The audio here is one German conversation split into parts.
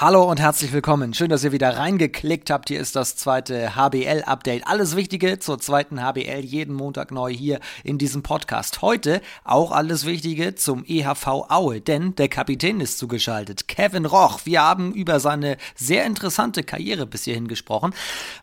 Hallo und herzlich willkommen. Schön, dass ihr wieder reingeklickt habt. Hier ist das zweite HBL-Update. Alles Wichtige zur zweiten HBL jeden Montag neu hier in diesem Podcast. Heute auch alles Wichtige zum EHV Aue, denn der Kapitän ist zugeschaltet. Kevin Roch. Wir haben über seine sehr interessante Karriere bis hierhin gesprochen,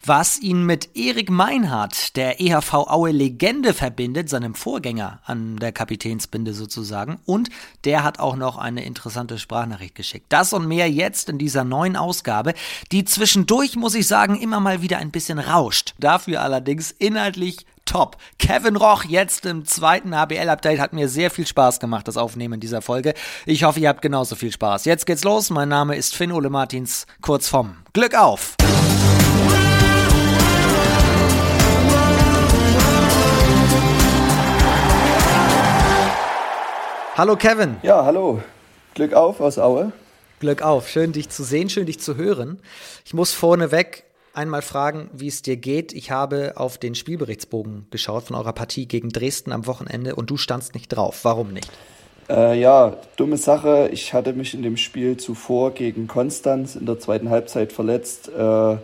was ihn mit Erik Meinhardt, der EHV Aue Legende verbindet, seinem Vorgänger an der Kapitänsbinde sozusagen. Und der hat auch noch eine interessante Sprachnachricht geschickt. Das und mehr jetzt in dieser neuen Ausgabe, die zwischendurch, muss ich sagen, immer mal wieder ein bisschen rauscht. Dafür allerdings inhaltlich top. Kevin Roch jetzt im zweiten HBL-Update hat mir sehr viel Spaß gemacht, das Aufnehmen dieser Folge. Ich hoffe, ihr habt genauso viel Spaß. Jetzt geht's los. Mein Name ist Finn Ole Martins, kurz vom Glück auf! Hallo Kevin. Ja, hallo. Glück auf aus Aue. Glück auf. Schön, dich zu sehen, schön, dich zu hören. Ich muss vorneweg einmal fragen, wie es dir geht. Ich habe auf den Spielberichtsbogen geschaut von eurer Partie gegen Dresden am Wochenende und du standst nicht drauf. Warum nicht? Äh, ja, dumme Sache. Ich hatte mich in dem Spiel zuvor gegen Konstanz in der zweiten Halbzeit verletzt. Äh, ja,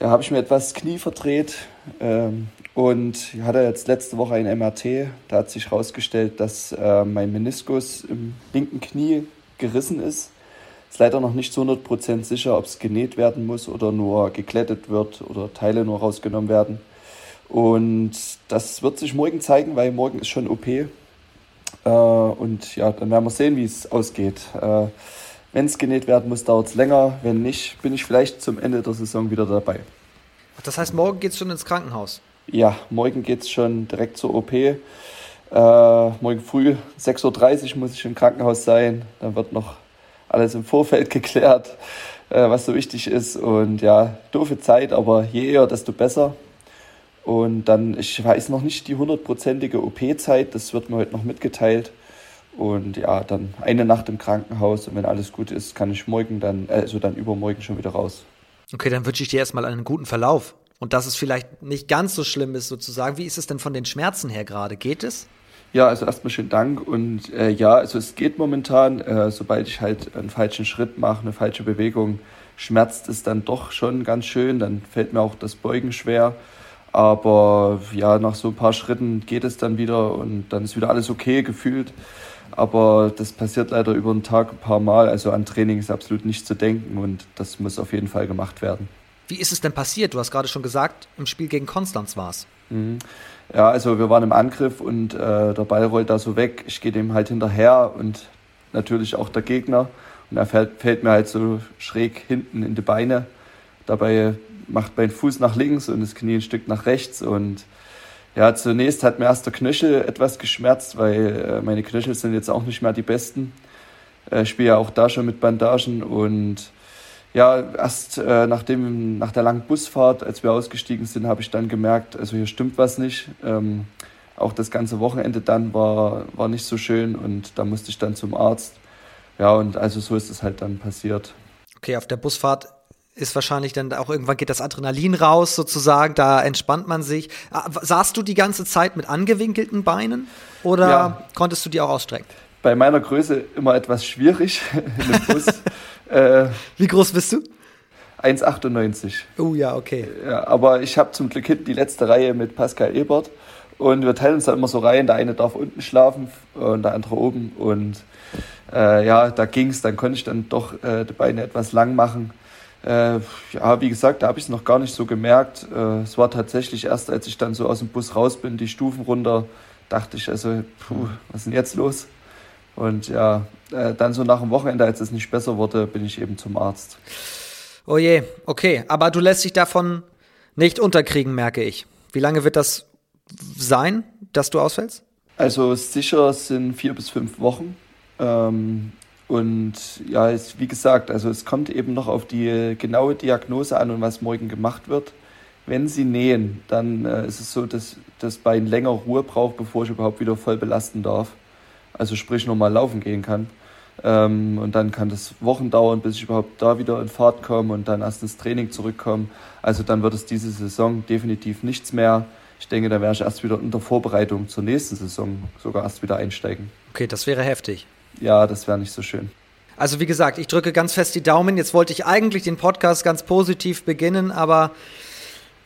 habe ich mir etwas Knie verdreht ähm, und hatte jetzt letzte Woche ein MRT. Da hat sich herausgestellt, dass äh, mein Meniskus im linken Knie gerissen ist. Ist leider noch nicht zu 100% sicher, ob es genäht werden muss oder nur geklettet wird oder Teile nur rausgenommen werden. Und das wird sich morgen zeigen, weil morgen ist schon OP. Äh, und ja, dann werden wir sehen, wie es ausgeht. Äh, Wenn es genäht werden muss, dauert es länger. Wenn nicht, bin ich vielleicht zum Ende der Saison wieder dabei. Das heißt, morgen geht es schon ins Krankenhaus? Ja, morgen geht es schon direkt zur OP. Äh, morgen früh 6.30 Uhr muss ich im Krankenhaus sein. Dann wird noch alles im Vorfeld geklärt, äh, was so wichtig ist. Und ja, doofe Zeit, aber je eher, desto besser. Und dann, ich weiß noch nicht die hundertprozentige OP-Zeit, das wird mir heute noch mitgeteilt. Und ja, dann eine Nacht im Krankenhaus und wenn alles gut ist, kann ich morgen dann, also dann übermorgen schon wieder raus. Okay, dann wünsche ich dir erstmal einen guten Verlauf. Und dass es vielleicht nicht ganz so schlimm ist, sozusagen. Wie ist es denn von den Schmerzen her gerade? Geht es? Ja, also erstmal schönen Dank. Und äh, ja, also es geht momentan, äh, sobald ich halt einen falschen Schritt mache, eine falsche Bewegung, schmerzt es dann doch schon ganz schön. Dann fällt mir auch das Beugen schwer. Aber ja, nach so ein paar Schritten geht es dann wieder und dann ist wieder alles okay gefühlt. Aber das passiert leider über den Tag ein paar Mal. Also an Training ist absolut nicht zu denken und das muss auf jeden Fall gemacht werden. Wie ist es denn passiert? Du hast gerade schon gesagt, im Spiel gegen Konstanz war es. Mhm. Ja, also wir waren im Angriff und äh, der Ball rollt da so weg. Ich gehe dem halt hinterher und natürlich auch der Gegner. Und er fällt, fällt mir halt so schräg hinten in die Beine. Dabei macht mein Fuß nach links und das Knie ein Stück nach rechts. Und ja, zunächst hat mir erst der Knöchel etwas geschmerzt, weil äh, meine Knöchel sind jetzt auch nicht mehr die besten. Äh, ich spiele ja auch da schon mit Bandagen und ja, erst äh, nachdem, nach der langen Busfahrt, als wir ausgestiegen sind, habe ich dann gemerkt, also hier stimmt was nicht. Ähm, auch das ganze Wochenende dann war, war nicht so schön und da musste ich dann zum Arzt. Ja, und also so ist es halt dann passiert. Okay, auf der Busfahrt ist wahrscheinlich dann auch irgendwann geht das Adrenalin raus sozusagen, da entspannt man sich. Ah, saßt du die ganze Zeit mit angewinkelten Beinen oder ja. konntest du die auch ausstrecken? Bei meiner Größe immer etwas schwierig in dem Bus. Äh, Wie groß bist du? 1,98. Oh ja, okay. Ja, aber ich habe zum Glück hinten die letzte Reihe mit Pascal Ebert. Und wir teilen uns da immer so rein. Der eine darf unten schlafen und der andere oben. Und äh, ja, da ging es. Dann konnte ich dann doch äh, die Beine etwas lang machen. Äh, ja, wie gesagt, da habe ich es noch gar nicht so gemerkt. Äh, es war tatsächlich erst, als ich dann so aus dem Bus raus bin, die Stufen runter, dachte ich, also, puh, was ist denn jetzt los? Und ja, äh, dann so nach dem Wochenende, als es nicht besser wurde, bin ich eben zum Arzt. Oh je, okay. Aber du lässt dich davon nicht unterkriegen, merke ich. Wie lange wird das sein, dass du ausfällst? Also sicher sind vier bis fünf Wochen. Ähm, und ja, es, wie gesagt, also es kommt eben noch auf die genaue Diagnose an und was morgen gemacht wird. Wenn Sie nähen, dann äh, ist es so, dass das Bein länger Ruhe braucht, bevor ich überhaupt wieder voll belasten darf also sprich nochmal laufen gehen kann. Ähm, und dann kann das Wochen dauern, bis ich überhaupt da wieder in Fahrt komme und dann erst ins Training zurückkomme. Also dann wird es diese Saison definitiv nichts mehr. Ich denke, da werde ich erst wieder in der Vorbereitung zur nächsten Saison sogar erst wieder einsteigen. Okay, das wäre heftig. Ja, das wäre nicht so schön. Also wie gesagt, ich drücke ganz fest die Daumen. Jetzt wollte ich eigentlich den Podcast ganz positiv beginnen, aber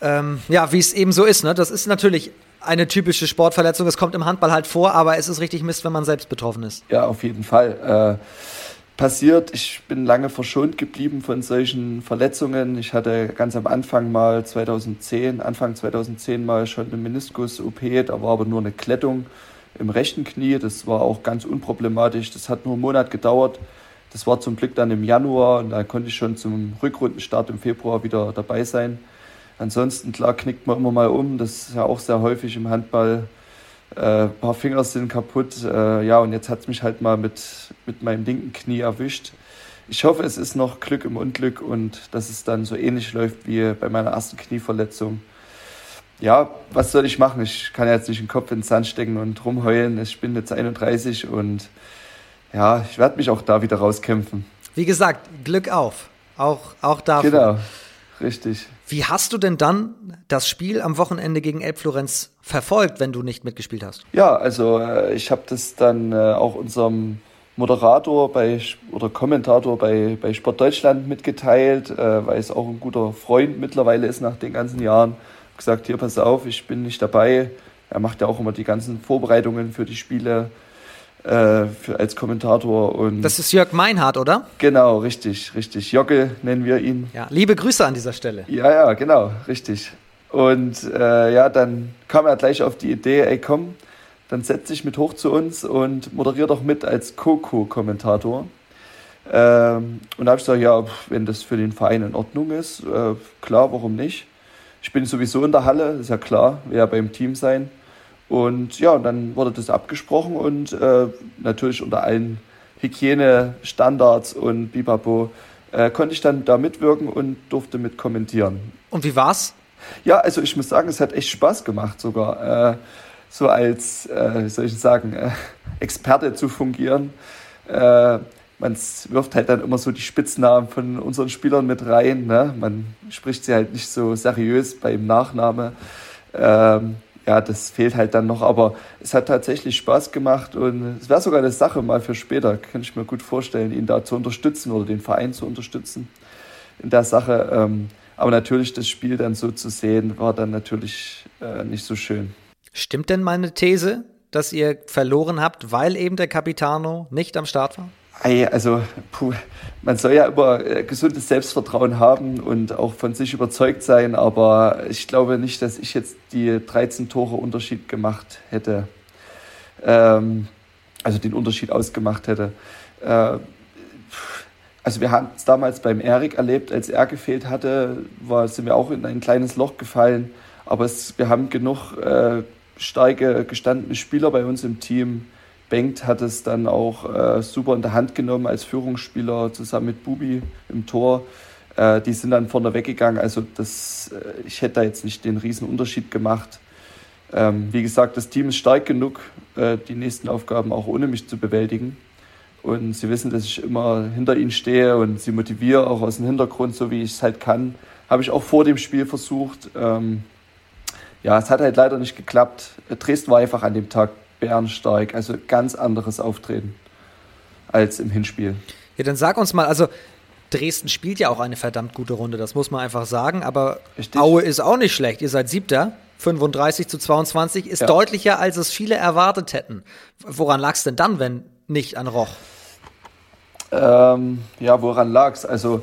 ähm, ja, wie es eben so ist, ne? Das ist natürlich eine typische Sportverletzung. Es kommt im Handball halt vor, aber es ist richtig Mist, wenn man selbst betroffen ist. Ja, auf jeden Fall. Äh, passiert. Ich bin lange verschont geblieben von solchen Verletzungen. Ich hatte ganz am Anfang mal 2010, Anfang 2010 mal schon eine Meniskus-OP, da war aber nur eine Klettung im rechten Knie. Das war auch ganz unproblematisch. Das hat nur einen Monat gedauert. Das war zum Glück dann im Januar und da konnte ich schon zum Rückrundenstart im Februar wieder dabei sein. Ansonsten, klar, knickt man immer mal um. Das ist ja auch sehr häufig im Handball. Äh, ein paar Finger sind kaputt. Äh, ja, und jetzt hat es mich halt mal mit, mit meinem linken Knie erwischt. Ich hoffe, es ist noch Glück im Unglück und dass es dann so ähnlich läuft wie bei meiner ersten Knieverletzung. Ja, was soll ich machen? Ich kann jetzt nicht den Kopf in den Sand stecken und rumheulen. Ich bin jetzt 31 und ja, ich werde mich auch da wieder rauskämpfen. Wie gesagt, Glück auf. Auch, auch dafür. Genau, richtig. Wie hast du denn dann das Spiel am Wochenende gegen Elbflorenz verfolgt, wenn du nicht mitgespielt hast? Ja, also äh, ich habe das dann äh, auch unserem Moderator bei oder Kommentator bei, bei Sport Deutschland mitgeteilt, äh, weil es auch ein guter Freund mittlerweile ist nach den ganzen Jahren. Gesagt, hier pass auf, ich bin nicht dabei. Er macht ja auch immer die ganzen Vorbereitungen für die Spiele äh, für, als Kommentator. Und das ist Jörg Meinhardt, oder? Genau, richtig, richtig. Jocke nennen wir ihn. Ja, liebe Grüße an dieser Stelle. Ja, ja, genau, richtig. Und äh, ja, dann kam er gleich auf die Idee, ey komm, dann setz dich mit hoch zu uns und moderier doch mit als Co-Co-Kommentator. Ähm, und da habe ich gesagt, ja, wenn das für den Verein in Ordnung ist, äh, klar, warum nicht? Ich bin sowieso in der Halle, ist ja klar, will ja beim Team sein. Und ja, dann wurde das abgesprochen und äh, natürlich unter allen Hygienestandards und Bipapo äh, konnte ich dann da mitwirken und durfte mit kommentieren. Und wie war's? Ja, also ich muss sagen, es hat echt Spaß gemacht sogar. Äh, so als, äh, wie soll ich sagen, äh, Experte zu fungieren. Äh, man wirft halt dann immer so die Spitznamen von unseren Spielern mit rein. Ne? Man spricht sie halt nicht so seriös beim Nachname. Ähm, ja, das fehlt halt dann noch, aber es hat tatsächlich Spaß gemacht und es wäre sogar eine Sache mal für später, kann ich mir gut vorstellen, ihn da zu unterstützen oder den Verein zu unterstützen in der Sache. Ähm, aber natürlich das Spiel dann so zu sehen, war dann natürlich äh, nicht so schön. Stimmt denn meine These, dass ihr verloren habt, weil eben der Capitano nicht am Start war? Also, puh, man soll ja immer äh, gesundes Selbstvertrauen haben und auch von sich überzeugt sein, aber ich glaube nicht, dass ich jetzt die 13 Tore Unterschied gemacht hätte. Ähm, also den Unterschied ausgemacht hätte. Äh, also wir haben es damals beim Erik erlebt, als er gefehlt hatte, war, sind wir auch in ein kleines Loch gefallen. Aber es, wir haben genug äh, starke, gestandene Spieler bei uns im Team, Bengt hat es dann auch äh, super in der Hand genommen als Führungsspieler zusammen mit Bubi im Tor. Äh, die sind dann vorne weggegangen. Also das, äh, ich hätte da jetzt nicht den riesen Unterschied gemacht. Ähm, wie gesagt, das Team ist stark genug, äh, die nächsten Aufgaben auch ohne mich zu bewältigen. Und sie wissen, dass ich immer hinter ihnen stehe und sie motiviere auch aus dem Hintergrund, so wie ich es halt kann. Habe ich auch vor dem Spiel versucht. Ähm, ja, es hat halt leider nicht geklappt. Dresden war einfach an dem Tag bärenstark. Also ganz anderes Auftreten als im Hinspiel. Ja, dann sag uns mal, also Dresden spielt ja auch eine verdammt gute Runde, das muss man einfach sagen. Aber Richtig. Aue ist auch nicht schlecht. Ihr seid Siebter. 35 zu 22 ist ja. deutlicher, als es viele erwartet hätten. Woran lag es denn dann, wenn nicht an Roch? Ähm, ja, woran lag es? Also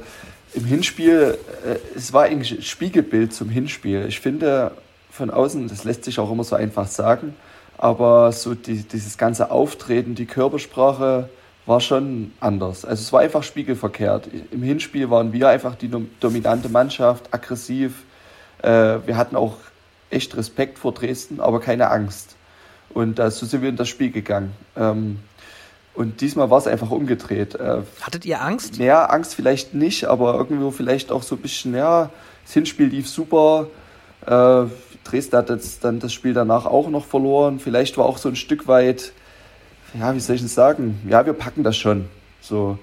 im Hinspiel, äh, es war eigentlich ein Spiegelbild zum Hinspiel. Ich finde von außen, das lässt sich auch immer so einfach sagen, aber so die, dieses ganze Auftreten, die Körpersprache war schon anders. Also es war einfach spiegelverkehrt. Im Hinspiel waren wir einfach die dominante Mannschaft, aggressiv. Äh, wir hatten auch echt Respekt vor Dresden, aber keine Angst. Und äh, so sind wir in das Spiel gegangen. Ähm, und diesmal war es einfach umgedreht. Äh, Hattet ihr Angst? Ja, Angst vielleicht nicht, aber irgendwo vielleicht auch so ein bisschen, ja, das Hinspiel lief super. Äh, Dresden hat jetzt dann das Spiel danach auch noch verloren. Vielleicht war auch so ein Stück weit, ja, wie soll ich das sagen? Ja, wir packen das schon. So,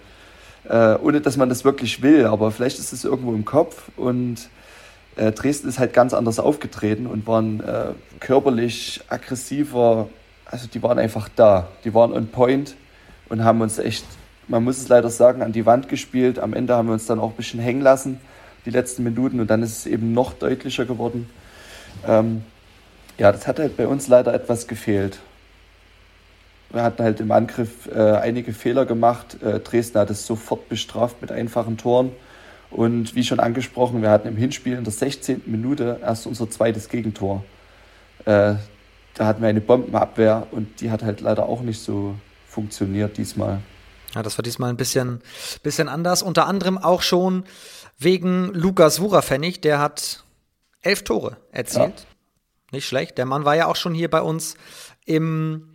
äh, ohne dass man das wirklich will, aber vielleicht ist es irgendwo im Kopf und äh, Dresden ist halt ganz anders aufgetreten und waren äh, körperlich aggressiver. Also die waren einfach da, die waren on point und haben uns echt man muss es leider sagen, an die Wand gespielt. Am Ende haben wir uns dann auch ein bisschen hängen lassen, die letzten Minuten, und dann ist es eben noch deutlicher geworden. Ähm, ja, das hat halt bei uns leider etwas gefehlt. Wir hatten halt im Angriff äh, einige Fehler gemacht. Äh, Dresden hat es sofort bestraft mit einfachen Toren. Und wie schon angesprochen, wir hatten im Hinspiel in der 16. Minute erst unser zweites Gegentor. Äh, da hatten wir eine Bombenabwehr und die hat halt leider auch nicht so funktioniert diesmal. Ja, das war diesmal ein bisschen, bisschen anders. Unter anderem auch schon wegen Lukas Wurafennig. Der hat elf Tore erzielt. Ja. Nicht schlecht. Der Mann war ja auch schon hier bei uns im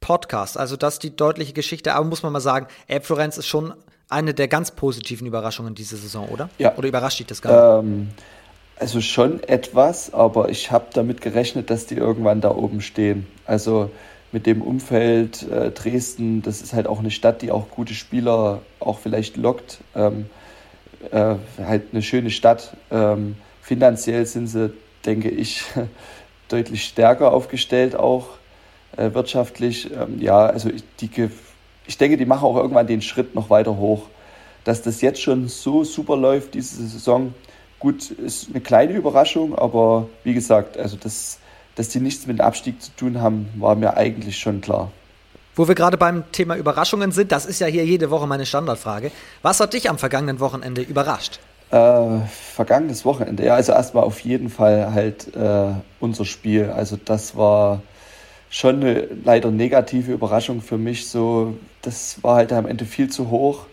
Podcast. Also das ist die deutliche Geschichte. Aber muss man mal sagen, Elb Florenz ist schon eine der ganz positiven Überraschungen diese Saison, oder? Ja. Oder überrascht dich das gar nicht? Ähm, also schon etwas, aber ich habe damit gerechnet, dass die irgendwann da oben stehen. Also mit dem Umfeld äh, Dresden, das ist halt auch eine Stadt, die auch gute Spieler auch vielleicht lockt. Ähm, äh, halt eine schöne Stadt. Ähm, finanziell sind sie, denke ich, deutlich stärker aufgestellt auch äh, wirtschaftlich. Ähm, ja, also ich, die, ich denke, die machen auch irgendwann den Schritt noch weiter hoch. Dass das jetzt schon so super läuft, diese Saison, gut, ist eine kleine Überraschung, aber wie gesagt, also das dass die nichts mit dem Abstieg zu tun haben, war mir eigentlich schon klar. Wo wir gerade beim Thema Überraschungen sind, das ist ja hier jede Woche meine Standardfrage. Was hat dich am vergangenen Wochenende überrascht? Äh, vergangenes Wochenende, ja, also erstmal auf jeden Fall halt äh, unser Spiel. Also das war schon eine leider negative Überraschung für mich. So, das war halt am Ende viel zu hoch.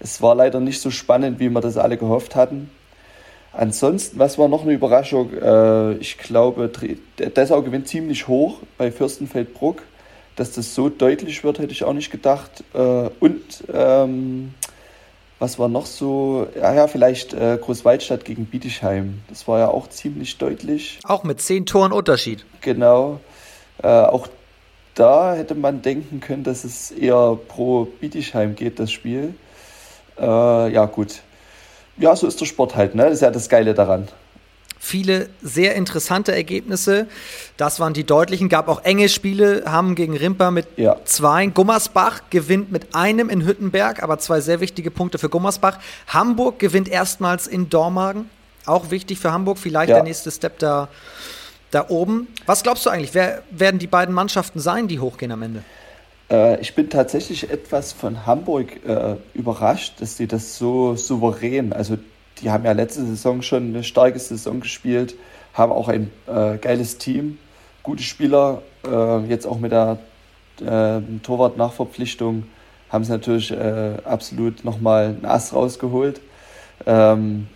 Es war leider nicht so spannend, wie wir das alle gehofft hatten. Ansonsten, was war noch eine Überraschung? Äh, ich glaube, Dessau gewinnt ziemlich hoch bei Fürstenfeldbruck. Dass das so deutlich wird, hätte ich auch nicht gedacht. Äh, und ähm, was war noch so? Ja, ja vielleicht äh, Großwaldstadt gegen Bietigheim. Das war ja auch ziemlich deutlich. Auch mit zehn Toren Unterschied. Genau. Äh, auch da hätte man denken können, dass es eher pro Bietigheim geht, das Spiel. Äh, ja, gut ja, so ist der Sport halt, ne? Das ist ja das Geile daran. Viele sehr interessante Ergebnisse. Das waren die deutlichen. Gab auch enge Spiele. Haben gegen Rimper mit ja. zwei. Gummersbach gewinnt mit einem in Hüttenberg, aber zwei sehr wichtige Punkte für Gummersbach. Hamburg gewinnt erstmals in Dormagen. Auch wichtig für Hamburg. Vielleicht ja. der nächste Step da, da oben. Was glaubst du eigentlich? Wer werden die beiden Mannschaften sein, die hochgehen am Ende? Äh, ich bin tatsächlich etwas von Hamburg äh, überrascht, dass die das so souverän, also die haben ja letzte Saison schon eine starke Saison gespielt, haben auch ein äh, geiles Team, gute Spieler, äh, jetzt auch mit der äh, Torwart-Nachverpflichtung haben sie natürlich äh, absolut nochmal ein Ass rausgeholt. Ähm,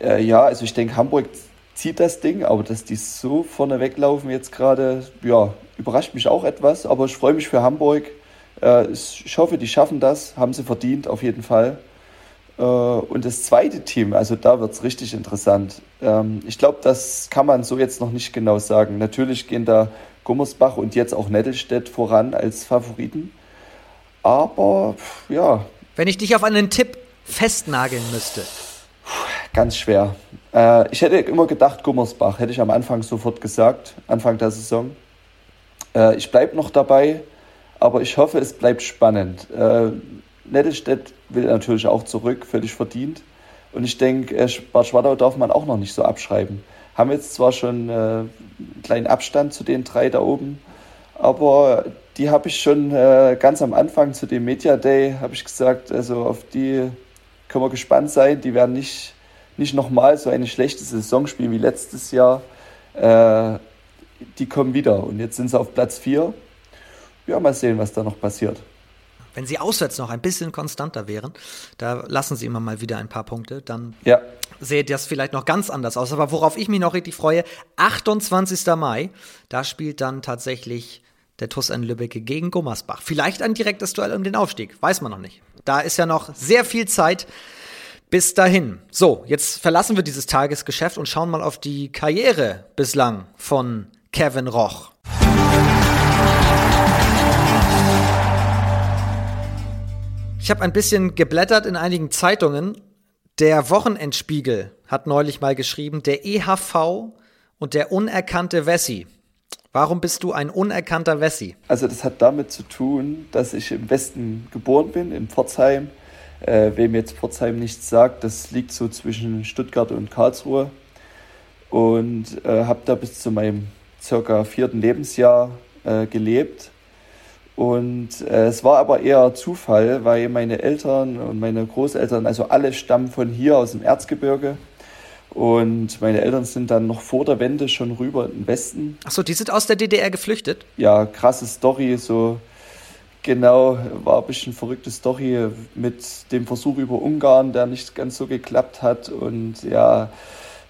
ja, also ich denke, Hamburg zieht das Ding, aber dass die so vorne weglaufen jetzt gerade, ja, überrascht mich auch etwas, aber ich freue mich für Hamburg. Äh, ich hoffe, die schaffen das, haben sie verdient auf jeden Fall. Äh, und das zweite Team, also da wird es richtig interessant. Ähm, ich glaube, das kann man so jetzt noch nicht genau sagen. Natürlich gehen da Gummersbach und jetzt auch Nettelstedt voran als Favoriten. Aber ja. Wenn ich dich auf einen Tipp festnageln müsste. Ganz schwer. Äh, ich hätte immer gedacht, Gummersbach, hätte ich am Anfang sofort gesagt, Anfang der Saison. Äh, ich bleibe noch dabei, aber ich hoffe, es bleibt spannend. Nettelstedt will natürlich auch zurück, völlig verdient. Und ich denke, äh, Bad Schwadau darf man auch noch nicht so abschreiben. Haben jetzt zwar schon äh, einen kleinen Abstand zu den drei da oben, aber die habe ich schon äh, ganz am Anfang zu dem Media Day, habe ich gesagt, also auf die können wir gespannt sein. Die werden nicht, nicht nochmal so eine schlechte Saison spielen wie letztes Jahr. Äh, die kommen wieder. Und jetzt sind sie auf Platz 4. Ja, mal sehen, was da noch passiert. Wenn sie auswärts noch ein bisschen konstanter wären, da lassen sie immer mal wieder ein paar Punkte, dann ja. sähe das vielleicht noch ganz anders aus. Aber worauf ich mich noch richtig freue, 28. Mai, da spielt dann tatsächlich der TuS in Lübbecke gegen Gummersbach. Vielleicht ein direktes Duell um den Aufstieg, weiß man noch nicht. Da ist ja noch sehr viel Zeit bis dahin. So, jetzt verlassen wir dieses Tagesgeschäft und schauen mal auf die Karriere bislang von Kevin Roch. Ich habe ein bisschen geblättert in einigen Zeitungen. Der Wochenendspiegel hat neulich mal geschrieben, der EHV und der unerkannte Wessi. Warum bist du ein unerkannter Wessi? Also das hat damit zu tun, dass ich im Westen geboren bin, in Pforzheim. Äh, wem jetzt Pforzheim nichts sagt, das liegt so zwischen Stuttgart und Karlsruhe. Und äh, habe da bis zu meinem circa vierten Lebensjahr äh, gelebt. Und äh, es war aber eher Zufall, weil meine Eltern und meine Großeltern, also alle stammen von hier aus dem Erzgebirge. Und meine Eltern sind dann noch vor der Wende schon rüber in den Westen. Achso, die sind aus der DDR geflüchtet? Ja, krasse Story, so genau, war ein bisschen verrückte Story mit dem Versuch über Ungarn, der nicht ganz so geklappt hat. Und ja,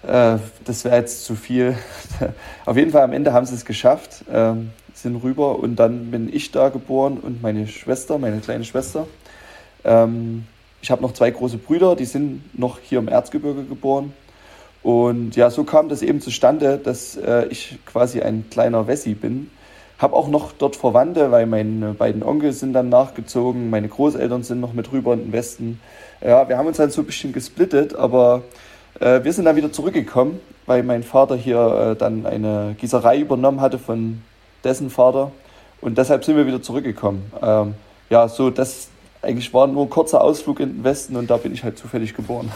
äh, das wäre jetzt zu viel. Auf jeden Fall am Ende haben sie es geschafft, äh, sind rüber und dann bin ich da geboren und meine Schwester, meine kleine Schwester. Ähm, ich habe noch zwei große Brüder, die sind noch hier im Erzgebirge geboren. Und ja, so kam das eben zustande, dass äh, ich quasi ein kleiner Wessi bin. Habe auch noch dort Verwandte, weil meine beiden Onkel sind dann nachgezogen, meine Großeltern sind noch mit rüber in den Westen. Ja, wir haben uns dann so ein bisschen gesplittet, aber äh, wir sind dann wieder zurückgekommen, weil mein Vater hier äh, dann eine Gießerei übernommen hatte von dessen Vater. Und deshalb sind wir wieder zurückgekommen. Ähm, ja, so das eigentlich war nur ein kurzer Ausflug in den Westen und da bin ich halt zufällig geboren.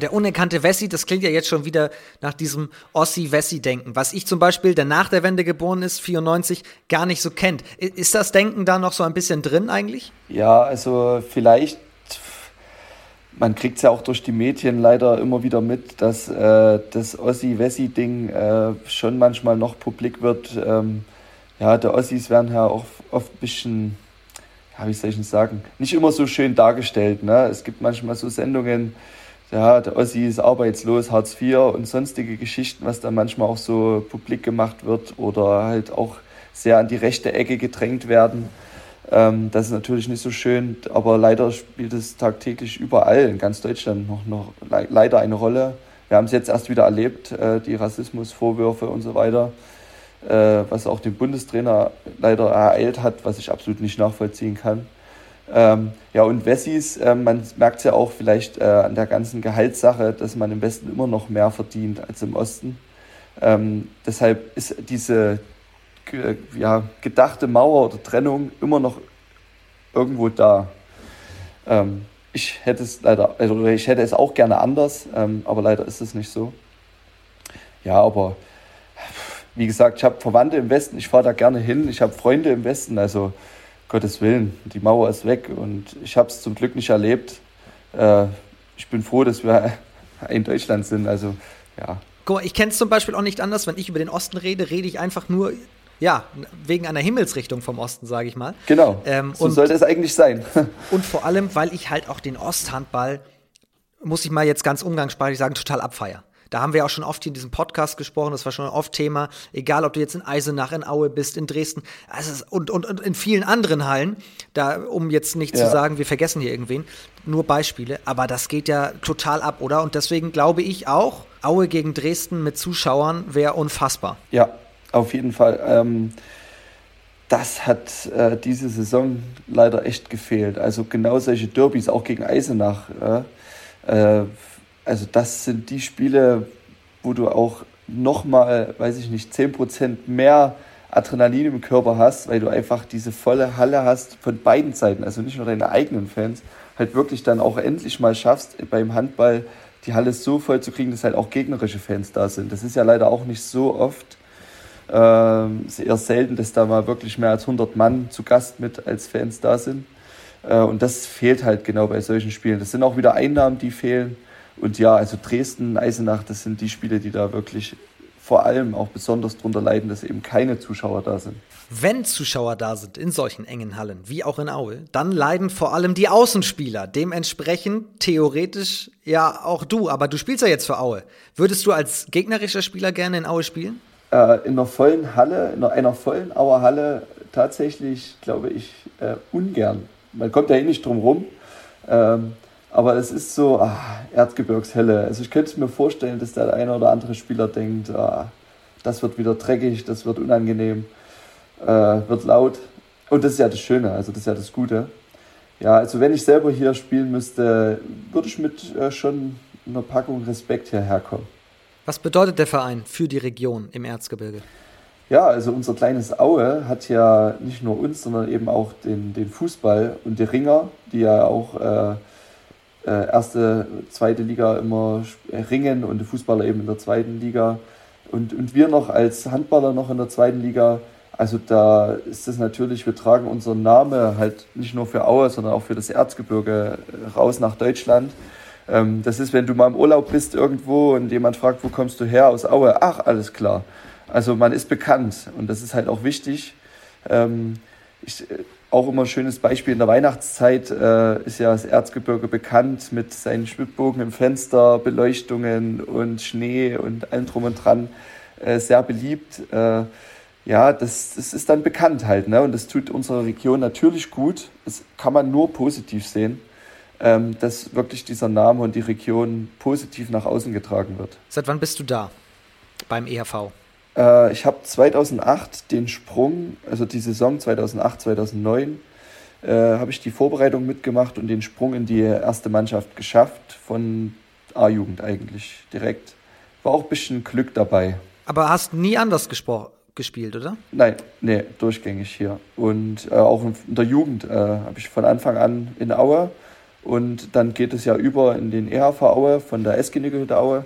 Der unerkannte Wessi, das klingt ja jetzt schon wieder nach diesem Ossi-Wessi-Denken, was ich zum Beispiel, der nach der Wende geboren ist, 94, gar nicht so kennt. Ist das Denken da noch so ein bisschen drin eigentlich? Ja, also vielleicht, man kriegt es ja auch durch die Medien leider immer wieder mit, dass äh, das Ossi-Wessi-Ding äh, schon manchmal noch publik wird. Ähm, ja, der Ossis werden ja auch oft ein bisschen ja, wie soll ich denn sagen, nicht immer so schön dargestellt. Ne? Es gibt manchmal so Sendungen, ja, der Ossi ist arbeitslos, Hartz IV und sonstige Geschichten, was dann manchmal auch so publik gemacht wird oder halt auch sehr an die rechte Ecke gedrängt werden. Ähm, das ist natürlich nicht so schön, aber leider spielt es tagtäglich überall in ganz Deutschland noch, noch le leider eine Rolle. Wir haben es jetzt erst wieder erlebt, äh, die Rassismusvorwürfe und so weiter, äh, was auch den Bundestrainer leider ereilt hat, was ich absolut nicht nachvollziehen kann. Ähm, ja, und Wessis, äh, man merkt es ja auch vielleicht äh, an der ganzen Gehaltssache, dass man im Westen immer noch mehr verdient als im Osten. Ähm, deshalb ist diese ja, gedachte Mauer oder Trennung immer noch irgendwo da. Ähm, ich hätte es leider, also ich hätte es auch gerne anders, ähm, aber leider ist es nicht so. Ja, aber wie gesagt, ich habe Verwandte im Westen, ich fahre da gerne hin, ich habe Freunde im Westen, also Gottes Willen, die Mauer ist weg und ich habe es zum Glück nicht erlebt. Äh, ich bin froh, dass wir in Deutschland sind. Also ja. Guck mal, ich kenne es zum Beispiel auch nicht anders. Wenn ich über den Osten rede, rede ich einfach nur, ja, wegen einer Himmelsrichtung vom Osten, sage ich mal. Genau. Ähm, so und, sollte es eigentlich sein. und vor allem, weil ich halt auch den Osthandball, muss ich mal jetzt ganz umgangssprachlich sagen, total abfeier. Da haben wir auch schon oft in diesem Podcast gesprochen, das war schon oft Thema, egal ob du jetzt in Eisenach, in Aue bist, in Dresden also und, und, und in vielen anderen Hallen, da, um jetzt nicht ja. zu sagen, wir vergessen hier irgendwen, nur Beispiele, aber das geht ja total ab, oder? Und deswegen glaube ich auch, Aue gegen Dresden mit Zuschauern wäre unfassbar. Ja, auf jeden Fall. Ähm das hat äh, diese Saison leider echt gefehlt. Also genau solche Derbys, auch gegen Eisenach. Äh, äh, also das sind die Spiele, wo du auch nochmal, weiß ich nicht, 10% mehr Adrenalin im Körper hast, weil du einfach diese volle Halle hast von beiden Seiten, also nicht nur deine eigenen Fans, halt wirklich dann auch endlich mal schaffst, beim Handball die Halle so voll zu kriegen, dass halt auch gegnerische Fans da sind. Das ist ja leider auch nicht so oft. Ähm, eher selten, dass da mal wirklich mehr als 100 Mann zu Gast mit als Fans da sind. Äh, und das fehlt halt genau bei solchen Spielen. Das sind auch wieder Einnahmen, die fehlen. Und ja, also Dresden, Eisenach, das sind die Spiele, die da wirklich vor allem auch besonders darunter leiden, dass eben keine Zuschauer da sind. Wenn Zuschauer da sind in solchen engen Hallen, wie auch in Aue, dann leiden vor allem die Außenspieler. Dementsprechend theoretisch ja auch du, aber du spielst ja jetzt für Aue. Würdest du als gegnerischer Spieler gerne in Aue spielen? Äh, in einer vollen Halle, in einer vollen Auer Halle tatsächlich, glaube ich, äh, ungern. Man kommt ja eh nicht drum rum. Ähm, aber es ist so ah, Erzgebirgshelle. Also ich könnte mir vorstellen, dass der eine oder andere Spieler denkt, ah, das wird wieder dreckig, das wird unangenehm, äh, wird laut. Und das ist ja das Schöne, also das ist ja das Gute. Ja, also wenn ich selber hier spielen müsste, würde ich mit äh, schon einer Packung Respekt hierher kommen. Was bedeutet der Verein für die Region im Erzgebirge? Ja, also unser kleines Aue hat ja nicht nur uns, sondern eben auch den, den Fußball und die Ringer, die ja auch äh, äh, erste, zweite Liga immer ringen und die Fußballer eben in der zweiten Liga. Und, und wir noch als Handballer noch in der zweiten Liga. Also da ist es natürlich, wir tragen unseren Namen halt nicht nur für Aue, sondern auch für das Erzgebirge raus nach Deutschland. Ähm, das ist, wenn du mal im Urlaub bist irgendwo und jemand fragt, wo kommst du her? Aus Aue. Ach, alles klar. Also man ist bekannt und das ist halt auch wichtig. Ähm, ich, äh, auch immer ein schönes Beispiel in der Weihnachtszeit äh, ist ja das Erzgebirge bekannt mit seinen Schwibbogen im Fenster, Beleuchtungen und Schnee und allem drum und dran. Äh, sehr beliebt. Äh, ja, das, das ist dann bekannt halt. Ne? Und das tut unserer Region natürlich gut. Das kann man nur positiv sehen ähm, dass wirklich dieser Name und die Region positiv nach außen getragen wird. Seit wann bist du da beim EHV? Äh, ich habe 2008 den Sprung, also die Saison 2008, 2009, äh, habe ich die Vorbereitung mitgemacht und den Sprung in die erste Mannschaft geschafft, von A-Jugend eigentlich direkt. War auch ein bisschen Glück dabei. Aber hast nie anders gespielt, oder? Nein, nee, durchgängig hier. Und äh, auch in der Jugend äh, habe ich von Anfang an in Aue und dann geht es ja über in den EHV Aue von der Eskenigel Aue.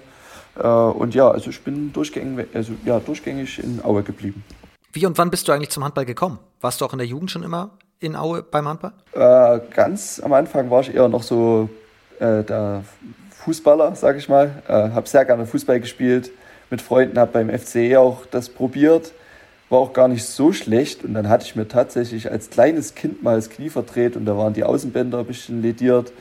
Äh, und ja, also ich bin durchgängig, also ja, durchgängig in Aue geblieben. Wie und wann bist du eigentlich zum Handball gekommen? Warst du auch in der Jugend schon immer in Aue beim Handball? Äh, ganz am Anfang war ich eher noch so äh, der Fußballer, sag ich mal. Äh, habe sehr gerne Fußball gespielt mit Freunden, habe beim FCE auch das probiert war auch gar nicht so schlecht. Und dann hatte ich mir tatsächlich als kleines Kind mal das Knie verdreht und da waren die Außenbänder ein bisschen lediert.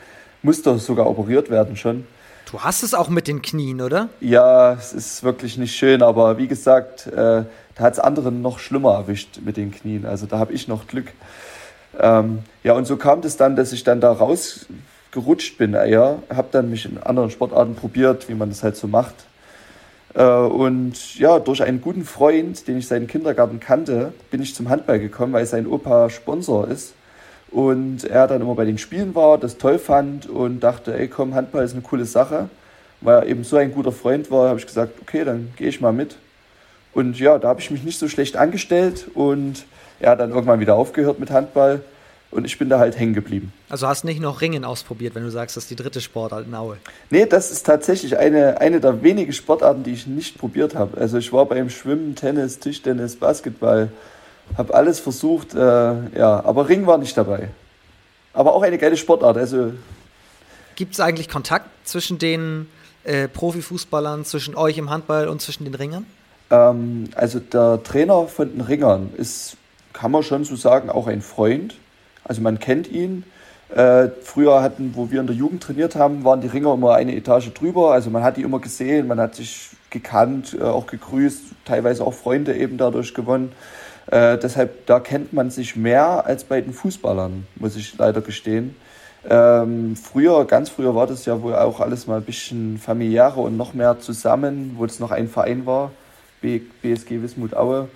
Musste sogar operiert werden schon. Du hast es auch mit den Knien, oder? Ja, es ist wirklich nicht schön, aber wie gesagt, äh, da hat es anderen noch schlimmer erwischt mit den Knien. Also da habe ich noch Glück. Ähm, ja, und so kam es dann, dass ich dann da rausgerutscht bin eher. Habe dann mich in anderen Sportarten probiert, wie man das halt so macht. Äh, und ja, durch einen guten Freund, den ich seinen Kindergarten kannte, bin ich zum Handball gekommen, weil sein Opa Sponsor ist. Und er dann immer bei den Spielen war, das toll fand und dachte, ey komm, Handball ist eine coole Sache. Weil er eben so ein guter Freund war, habe ich gesagt, okay, dann gehe ich mal mit. Und ja, da habe ich mich nicht so schlecht angestellt und er hat dann irgendwann wieder aufgehört mit Handball. Und ich bin da halt hängen geblieben. Also hast nicht noch Ringen ausprobiert, wenn du sagst, das ist die dritte Sportart in Aue? Nee, das ist tatsächlich eine, eine der wenigen Sportarten, die ich nicht probiert habe. Also ich war beim Schwimmen, Tennis, Tischtennis, Basketball, habe alles versucht, äh, ja, aber Ring war nicht dabei. Aber auch eine geile Sportart. Also Gibt es eigentlich Kontakt zwischen den äh, Profifußballern, zwischen euch im Handball und zwischen den Ringern? Ähm, also der Trainer von den Ringern ist, kann man schon so sagen, auch ein Freund also man kennt ihn. Äh, früher hatten, wo wir in der Jugend trainiert haben, waren die Ringer immer eine Etage drüber. Also man hat die immer gesehen, man hat sich gekannt, äh, auch gegrüßt, teilweise auch Freunde eben dadurch gewonnen. Äh, deshalb, da kennt man sich mehr als bei den Fußballern, muss ich leider gestehen. Ähm, früher, ganz früher war das ja wohl auch alles mal ein bisschen familiärer und noch mehr zusammen, wo es noch ein Verein war, B BSG Wismut Aue.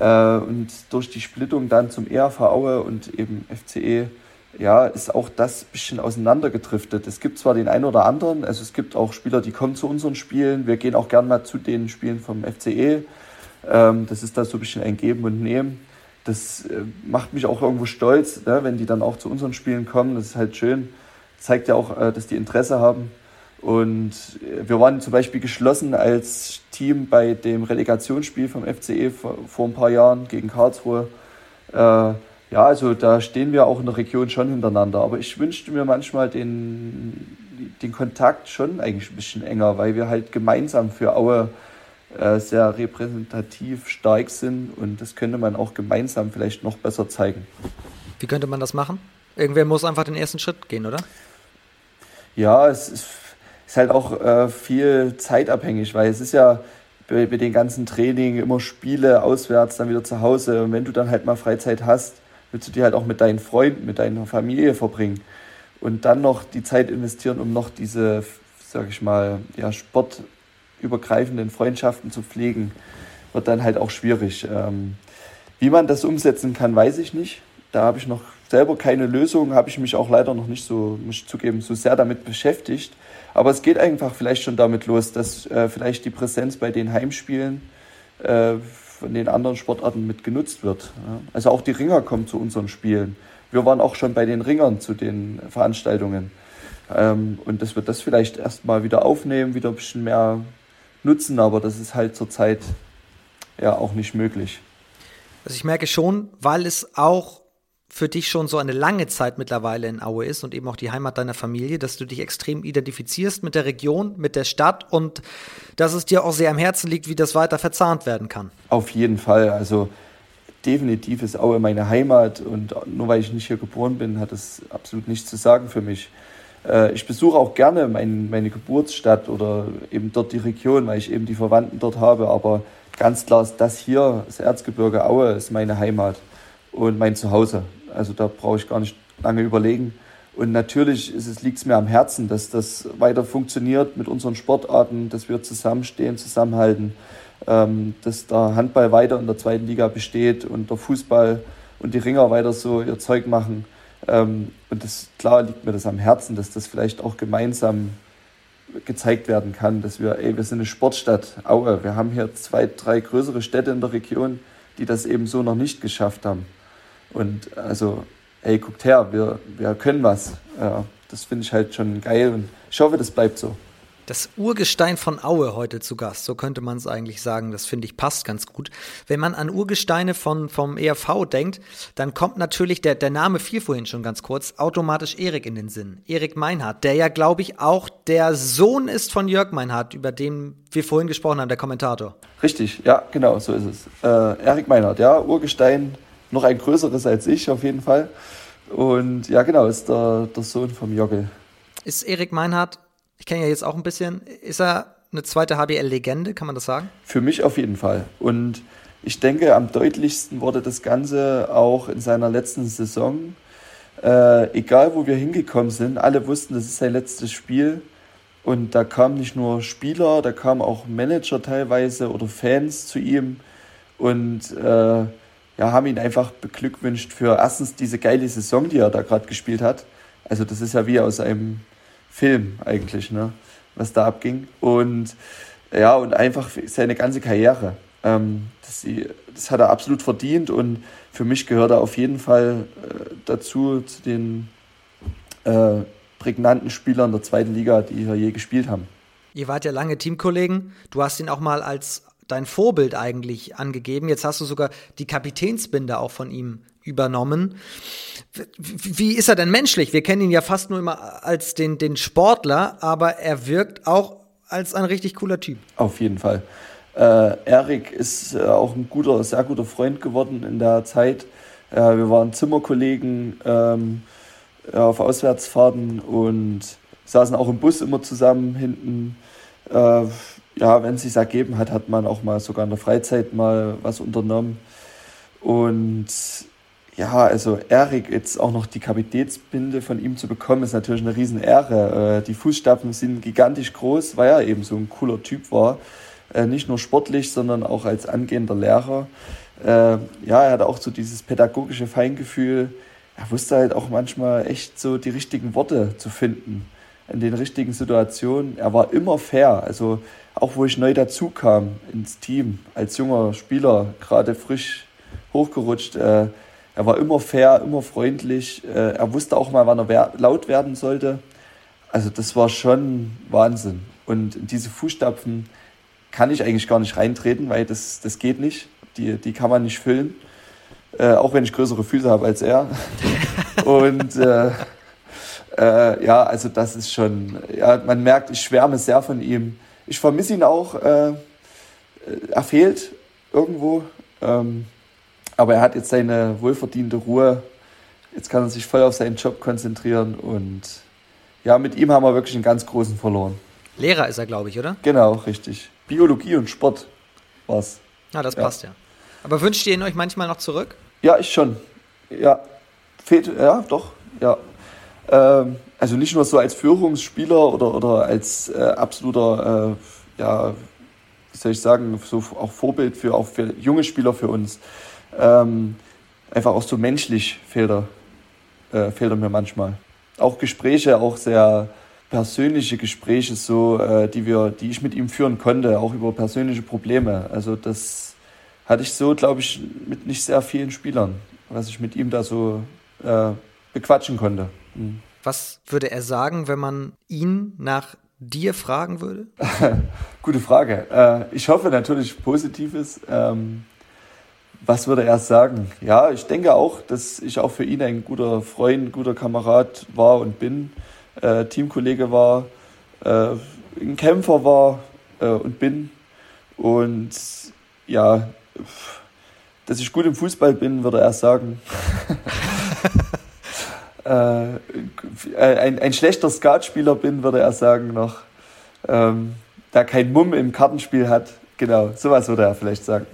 Äh, und durch die Splittung dann zum ERV Aue und eben FCE, ja, ist auch das ein bisschen auseinandergedriftet. Es gibt zwar den einen oder anderen, also es gibt auch Spieler, die kommen zu unseren Spielen. Wir gehen auch gern mal zu den Spielen vom FCE. Ähm, das ist da so ein bisschen ein Geben und Nehmen. Das äh, macht mich auch irgendwo stolz, ne, wenn die dann auch zu unseren Spielen kommen. Das ist halt schön. Zeigt ja auch, äh, dass die Interesse haben. Und wir waren zum Beispiel geschlossen als Team bei dem Relegationsspiel vom FCE vor, ein paar Jahren gegen Karlsruhe. Äh, ja, also da stehen wir auch in der Region schon hintereinander. Aber ich wünschte mir manchmal den, den Kontakt schon eigentlich ein bisschen enger, weil wir halt gemeinsam für Aue äh, sehr repräsentativ stark sind und das könnte man auch gemeinsam vielleicht noch besser zeigen. Wie könnte man das machen? Irgendwer muss einfach den ersten Schritt gehen, oder? Ja, es ist ist halt auch äh, viel zeitabhängig, weil es ist ja bei, bei den ganzen Training immer Spiele auswärts, dann wieder zu Hause. Und wenn du dann halt mal Freizeit hast, willst du die halt auch mit deinen Freunden, mit deiner Familie verbringen. Und dann noch die Zeit investieren, um noch diese, sag ich mal, ja, sportübergreifenden Freundschaften zu pflegen, wird dann halt auch schwierig. Ähm, wie man das umsetzen kann, weiß ich nicht. Da habe ich noch selber keine Lösung, habe ich mich auch leider noch nicht so, muss ich zugeben, so sehr damit beschäftigt. Aber es geht einfach vielleicht schon damit los, dass äh, vielleicht die Präsenz bei den Heimspielen äh, von den anderen Sportarten mit genutzt wird. Also auch die Ringer kommen zu unseren Spielen. Wir waren auch schon bei den Ringern zu den Veranstaltungen. Ähm, und dass wir das vielleicht erstmal wieder aufnehmen, wieder ein bisschen mehr nutzen, aber das ist halt zurzeit ja auch nicht möglich. Also ich merke schon, weil es auch für dich schon so eine lange Zeit mittlerweile in Aue ist und eben auch die Heimat deiner Familie, dass du dich extrem identifizierst mit der Region, mit der Stadt und dass es dir auch sehr am Herzen liegt, wie das weiter verzahnt werden kann. Auf jeden Fall. Also definitiv ist Aue meine Heimat und nur weil ich nicht hier geboren bin, hat es absolut nichts zu sagen für mich. Äh, ich besuche auch gerne mein, meine Geburtsstadt oder eben dort die Region, weil ich eben die Verwandten dort habe. Aber ganz klar ist das hier, das Erzgebirge Aue, ist meine Heimat und mein Zuhause. Also da brauche ich gar nicht lange überlegen. Und natürlich liegt es mir am Herzen, dass das weiter funktioniert mit unseren Sportarten, dass wir zusammenstehen, zusammenhalten, ähm, dass der Handball weiter in der zweiten Liga besteht und der Fußball und die Ringer weiter so ihr Zeug machen. Ähm, und das, klar liegt mir das am Herzen, dass das vielleicht auch gemeinsam gezeigt werden kann, dass wir, ey, wir sind eine Sportstadt, Aue, wir haben hier zwei, drei größere Städte in der Region, die das eben so noch nicht geschafft haben. Und also, ey, guckt her, wir, wir können was. Ja, das finde ich halt schon geil und ich hoffe, das bleibt so. Das Urgestein von Aue heute zu Gast, so könnte man es eigentlich sagen. Das finde ich passt ganz gut. Wenn man an Urgesteine von, vom ERV denkt, dann kommt natürlich der, der Name fiel vorhin schon ganz kurz, automatisch Erik in den Sinn. Erik Meinhardt, der ja, glaube ich, auch der Sohn ist von Jörg Meinhardt, über den wir vorhin gesprochen haben, der Kommentator. Richtig, ja, genau, so ist es. Äh, Erik Meinhardt, ja, Urgestein, noch ein größeres als ich auf jeden Fall. Und ja, genau, ist der, der Sohn vom Jogge. Ist Erik Meinhardt ich kenne ja jetzt auch ein bisschen, ist er eine zweite HBL-Legende, kann man das sagen? Für mich auf jeden Fall. Und ich denke, am deutlichsten wurde das Ganze auch in seiner letzten Saison. Äh, egal, wo wir hingekommen sind, alle wussten, das ist sein letztes Spiel. Und da kamen nicht nur Spieler, da kamen auch Manager teilweise oder Fans zu ihm und äh, ja, haben ihn einfach beglückwünscht für erstens diese geile Saison, die er da gerade gespielt hat. Also das ist ja wie aus einem Film eigentlich, ne? was da abging. Und ja, und einfach seine ganze Karriere. Ähm, das, das, hat er absolut verdient und für mich gehört er auf jeden Fall äh, dazu, zu den äh, prägnanten Spielern der zweiten Liga, die hier je gespielt haben. Ihr wart ja lange Teamkollegen. Du hast ihn auch mal als dein Vorbild eigentlich angegeben. Jetzt hast du sogar die Kapitänsbinde auch von ihm übernommen. Wie ist er denn menschlich? Wir kennen ihn ja fast nur immer als den, den Sportler, aber er wirkt auch als ein richtig cooler Typ. Auf jeden Fall. Äh, Erik ist äh, auch ein guter, sehr guter Freund geworden in der Zeit. Äh, wir waren Zimmerkollegen ähm, auf Auswärtsfahrten und saßen auch im Bus immer zusammen hinten. Äh, ja, wenn es sich ergeben hat, hat man auch mal sogar in der Freizeit mal was unternommen. Und ja, also Erik jetzt auch noch die Kapitätsbinde von ihm zu bekommen, ist natürlich eine Riesenehre. Äh, die Fußstapfen sind gigantisch groß, weil er eben so ein cooler Typ war. Äh, nicht nur sportlich, sondern auch als angehender Lehrer. Äh, ja, er hatte auch so dieses pädagogische Feingefühl. Er wusste halt auch manchmal echt so die richtigen Worte zu finden in den richtigen Situationen. Er war immer fair. Also auch wo ich neu dazu kam ins Team, als junger Spieler, gerade frisch hochgerutscht, äh, er war immer fair, immer freundlich. Äh, er wusste auch mal, wann er wer laut werden sollte. Also das war schon Wahnsinn. Und in diese Fußstapfen kann ich eigentlich gar nicht reintreten, weil das, das geht nicht. Die, die kann man nicht füllen. Äh, auch wenn ich größere Füße habe als er. Und äh, äh, ja, also das ist schon, ja, man merkt, ich schwärme sehr von ihm. Ich vermisse ihn auch. Äh, er fehlt irgendwo. Ähm, aber er hat jetzt seine wohlverdiente Ruhe. Jetzt kann er sich voll auf seinen Job konzentrieren und ja, mit ihm haben wir wirklich einen ganz großen verloren. Lehrer ist er, glaube ich, oder? Genau, richtig. Biologie und Sport war's. Ja, das ja. passt ja. Aber wünscht ihr ihn euch manchmal noch zurück? Ja, ich schon. Ja, fehlt, ja, doch, ja. Ähm, also nicht nur so als Führungsspieler oder, oder als äh, absoluter, äh, ja, wie soll ich sagen, so auch Vorbild für auch für junge Spieler für uns. Ähm, einfach auch so menschlich fehlt er, äh, fehlt er mir manchmal. Auch Gespräche, auch sehr persönliche Gespräche, so, äh, die, wir, die ich mit ihm führen konnte, auch über persönliche Probleme. Also das hatte ich so, glaube ich, mit nicht sehr vielen Spielern, was ich mit ihm da so äh, bequatschen konnte. Mhm. Was würde er sagen, wenn man ihn nach dir fragen würde? Gute Frage. Äh, ich hoffe natürlich Positives. Ähm, was würde er sagen? Ja, ich denke auch, dass ich auch für ihn ein guter Freund, guter Kamerad war und bin, äh, Teamkollege war, äh, ein Kämpfer war und bin. Und ja, dass ich gut im Fußball bin, würde er sagen. Äh, ein, ein schlechter Skatspieler bin, würde er sagen noch. Ähm, der kein Mumm im Kartenspiel hat. Genau, sowas würde er vielleicht sagen.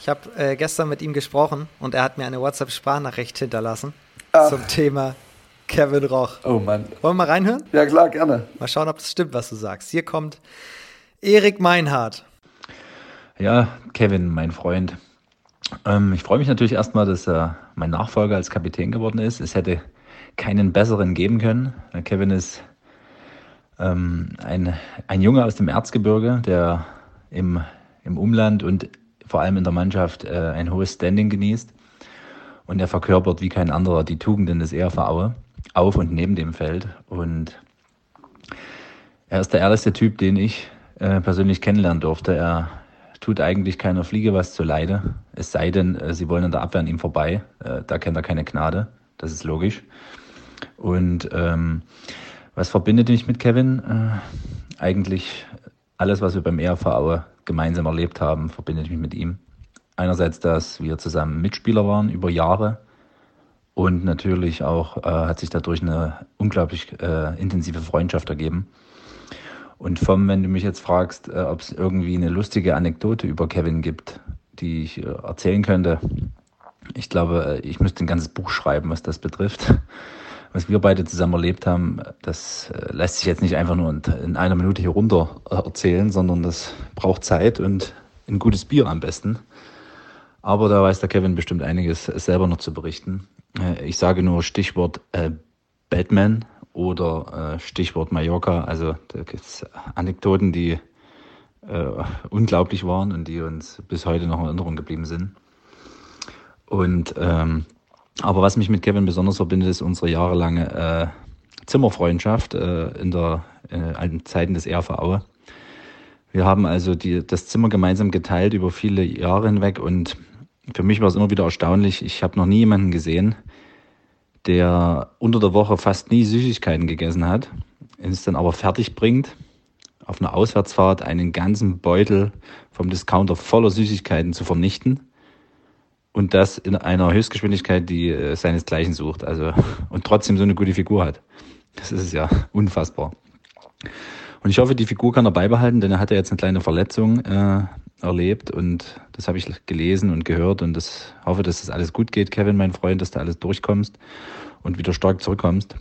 Ich habe äh, gestern mit ihm gesprochen und er hat mir eine WhatsApp-Sprachnachricht hinterlassen Ach. zum Thema Kevin Roch. Oh Mann. Wollen wir mal reinhören? Ja, klar, gerne. Mal schauen, ob das stimmt, was du sagst. Hier kommt Erik Meinhardt. Ja, Kevin, mein Freund. Ähm, ich freue mich natürlich erstmal, dass er mein Nachfolger als Kapitän geworden ist. Es hätte keinen besseren geben können. Kevin ist ähm, ein, ein Junge aus dem Erzgebirge, der im, im Umland und vor allem in der Mannschaft äh, ein hohes Standing genießt. Und er verkörpert wie kein anderer die Tugenden des ERV Aue auf und neben dem Feld. Und er ist der ehrlichste Typ, den ich äh, persönlich kennenlernen durfte. Er tut eigentlich keiner Fliege was zu Leide. Es sei denn, äh, sie wollen an der Abwehr an ihm vorbei. Äh, da kennt er keine Gnade. Das ist logisch. Und ähm, was verbindet mich mit Kevin? Äh, eigentlich alles, was wir beim ERV Aue gemeinsam erlebt haben, verbindet mich mit ihm. Einerseits, dass wir zusammen Mitspieler waren über Jahre und natürlich auch äh, hat sich dadurch eine unglaublich äh, intensive Freundschaft ergeben. Und vom, wenn du mich jetzt fragst, äh, ob es irgendwie eine lustige Anekdote über Kevin gibt, die ich äh, erzählen könnte, ich glaube, äh, ich müsste ein ganzes Buch schreiben, was das betrifft was wir beide zusammen erlebt haben, das äh, lässt sich jetzt nicht einfach nur in einer Minute hier runter äh, erzählen, sondern das braucht Zeit und ein gutes Bier am besten. Aber da weiß der Kevin bestimmt einiges selber noch zu berichten. Äh, ich sage nur Stichwort Batman oder Stichwort Mallorca. Also da gibt es Anekdoten, die unglaublich waren und die uns bis heute noch in Erinnerung geblieben sind. Und ähm, aber was mich mit Kevin besonders verbindet, ist unsere jahrelange äh, Zimmerfreundschaft äh, in der äh, Zeiten des RV Aue. Wir haben also die, das Zimmer gemeinsam geteilt über viele Jahre hinweg und für mich war es immer wieder erstaunlich. Ich habe noch nie jemanden gesehen, der unter der Woche fast nie Süßigkeiten gegessen hat, es dann aber fertig bringt, auf einer Auswärtsfahrt einen ganzen Beutel vom Discounter voller Süßigkeiten zu vernichten und das in einer Höchstgeschwindigkeit, die äh, seinesgleichen sucht. Also und trotzdem so eine gute Figur hat. Das ist ja unfassbar. Und ich hoffe, die Figur kann er beibehalten, denn er hat ja jetzt eine kleine Verletzung äh, erlebt und das habe ich gelesen und gehört und das hoffe, dass das alles gut geht, Kevin, mein Freund, dass du alles durchkommst und wieder stark zurückkommst.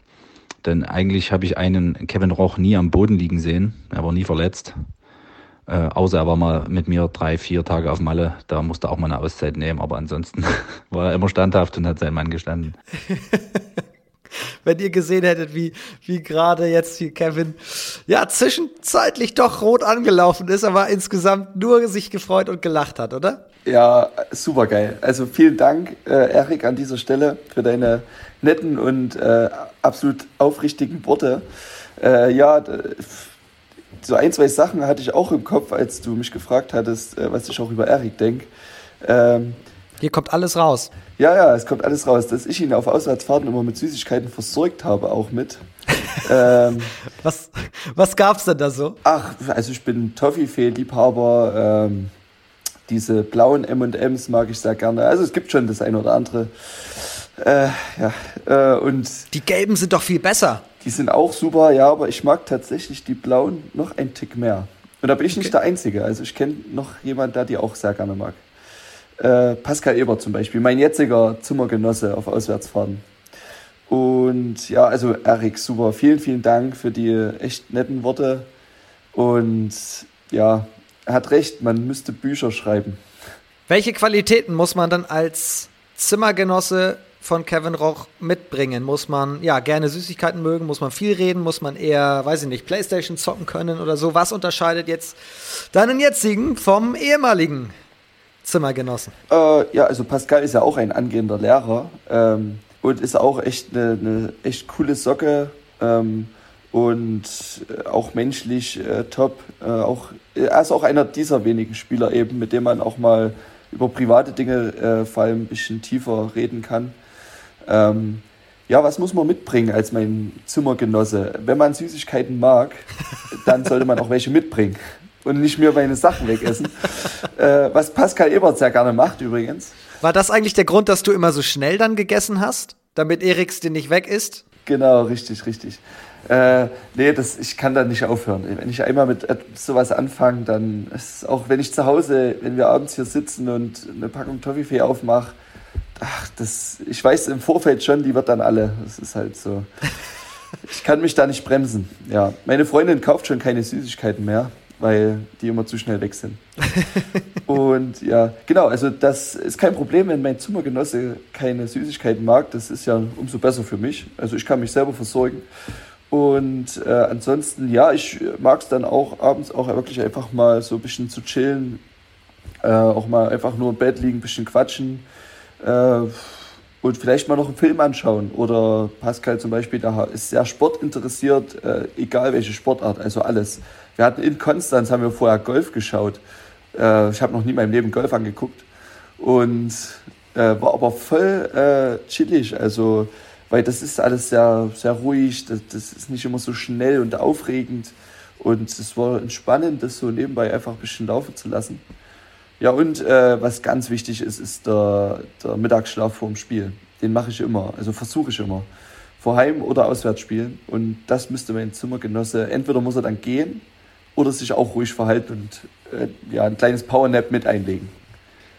Denn eigentlich habe ich einen Kevin Roch nie am Boden liegen sehen. Er war nie verletzt. Äh, außer er war mal mit mir drei, vier Tage auf Malle. Da musste er auch mal eine Auszeit nehmen. Aber ansonsten war er immer standhaft und hat seinen Mann gestanden. Wenn ihr gesehen hättet, wie, wie gerade jetzt hier Kevin ja zwischenzeitlich doch rot angelaufen ist, aber insgesamt nur sich gefreut und gelacht hat, oder? Ja, super geil. Also vielen Dank, äh, Erik, an dieser Stelle für deine netten und äh, absolut aufrichtigen Worte. Äh, ja, so ein, zwei Sachen hatte ich auch im Kopf, als du mich gefragt hattest, äh, was ich auch über Erik denke. Ähm, Hier kommt alles raus. Ja, ja, es kommt alles raus, dass ich ihn auf Auswärtsfahrten immer mit Süßigkeiten versorgt habe, auch mit. ähm, was was gab's denn da so? Ach, also ich bin Toffifee-Liebhaber. Ähm, diese blauen M&M's mag ich sehr gerne. Also es gibt schon das eine oder andere. Äh, ja, äh, und die gelben sind doch viel besser. Die sind auch super, ja, aber ich mag tatsächlich die blauen noch ein Tick mehr. Und da bin ich okay. nicht der Einzige. Also ich kenne noch jemanden, der die auch sehr gerne mag. Äh, Pascal Eber zum Beispiel, mein jetziger Zimmergenosse auf Auswärtsfahrten. Und ja, also Erik, super. Vielen, vielen Dank für die echt netten Worte. Und ja, er hat recht, man müsste Bücher schreiben. Welche Qualitäten muss man dann als Zimmergenosse von Kevin Roch mitbringen? Muss man ja gerne Süßigkeiten mögen? Muss man viel reden? Muss man eher, weiß ich nicht, Playstation zocken können oder so? Was unterscheidet jetzt deinen jetzigen vom ehemaligen Zimmergenossen? Äh, ja, also Pascal ist ja auch ein angehender Lehrer ähm, und ist auch echt eine, eine echt coole Socke ähm, und äh, auch menschlich äh, top. Äh, auch, er ist auch einer dieser wenigen Spieler eben, mit dem man auch mal über private Dinge äh, vor allem ein bisschen tiefer reden kann. Ähm, ja, was muss man mitbringen als mein Zimmergenosse? Wenn man Süßigkeiten mag, dann sollte man auch welche mitbringen und nicht mir meine Sachen wegessen. äh, was Pascal Ebert sehr gerne macht übrigens. War das eigentlich der Grund, dass du immer so schnell dann gegessen hast, damit Eriks den nicht weg ist? Genau, richtig, richtig. Äh, nee, das, ich kann da nicht aufhören. Wenn ich einmal mit sowas anfange, dann ist auch, wenn ich zu Hause, wenn wir abends hier sitzen und eine Packung Toffifee aufmache, ach, das, ich weiß im Vorfeld schon, die wird dann alle. Das ist halt so. Ich kann mich da nicht bremsen. Ja, meine Freundin kauft schon keine Süßigkeiten mehr, weil die immer zu schnell weg sind. Und ja, genau, also das ist kein Problem, wenn mein Zimmergenosse keine Süßigkeiten mag. Das ist ja umso besser für mich. Also ich kann mich selber versorgen. Und äh, ansonsten, ja, ich mag es dann auch abends auch wirklich einfach mal so ein bisschen zu chillen. Äh, auch mal einfach nur im Bett liegen, ein bisschen quatschen. Äh, und vielleicht mal noch einen Film anschauen. Oder Pascal zum Beispiel, da ist sehr sportinteressiert, äh, egal welche Sportart, also alles. Wir hatten in Konstanz, haben wir vorher Golf geschaut. Äh, ich habe noch nie in meinem Leben Golf angeguckt. Und äh, war aber voll äh, chillig. Also weil das ist alles sehr, sehr ruhig, das, das ist nicht immer so schnell und aufregend. Und es war entspannend, das so nebenbei einfach ein bisschen laufen zu lassen. Ja, und äh, was ganz wichtig ist, ist der, der Mittagsschlaf vorm Spiel. Den mache ich immer, also versuche ich immer. Vor Heim- oder Auswärtsspielen. Und das müsste mein Zimmergenosse, entweder muss er dann gehen oder sich auch ruhig verhalten und äh, ja, ein kleines Powernap mit einlegen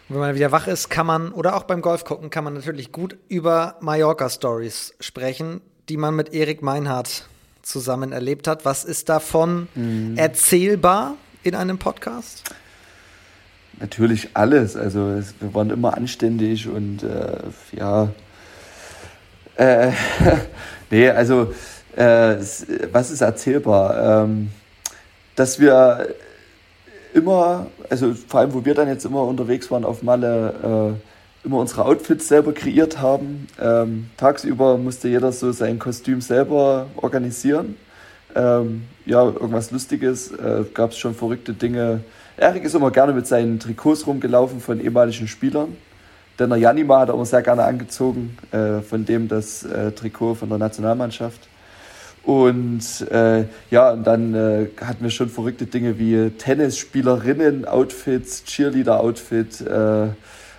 wenn man wieder wach ist, kann man, oder auch beim Golf gucken, kann man natürlich gut über Mallorca-Stories sprechen, die man mit Erik Meinhardt zusammen erlebt hat. Was ist davon mhm. erzählbar in einem Podcast? Natürlich alles. Also es, wir waren immer anständig und äh, ja. Äh, nee, also äh, was ist erzählbar? Ähm, dass wir immer, also vor allem, wo wir dann jetzt immer unterwegs waren auf Malle, äh, immer unsere Outfits selber kreiert haben. Ähm, tagsüber musste jeder so sein Kostüm selber organisieren. Ähm, ja, irgendwas Lustiges, äh, gab es schon verrückte Dinge. Erik ist immer gerne mit seinen Trikots rumgelaufen von ehemaligen Spielern. Denn der Janima hat er immer sehr gerne angezogen, äh, von dem das äh, Trikot von der Nationalmannschaft. Und äh, ja, und dann äh, hatten wir schon verrückte Dinge wie Tennisspielerinnen-Outfits, Cheerleader-Outfit. Äh,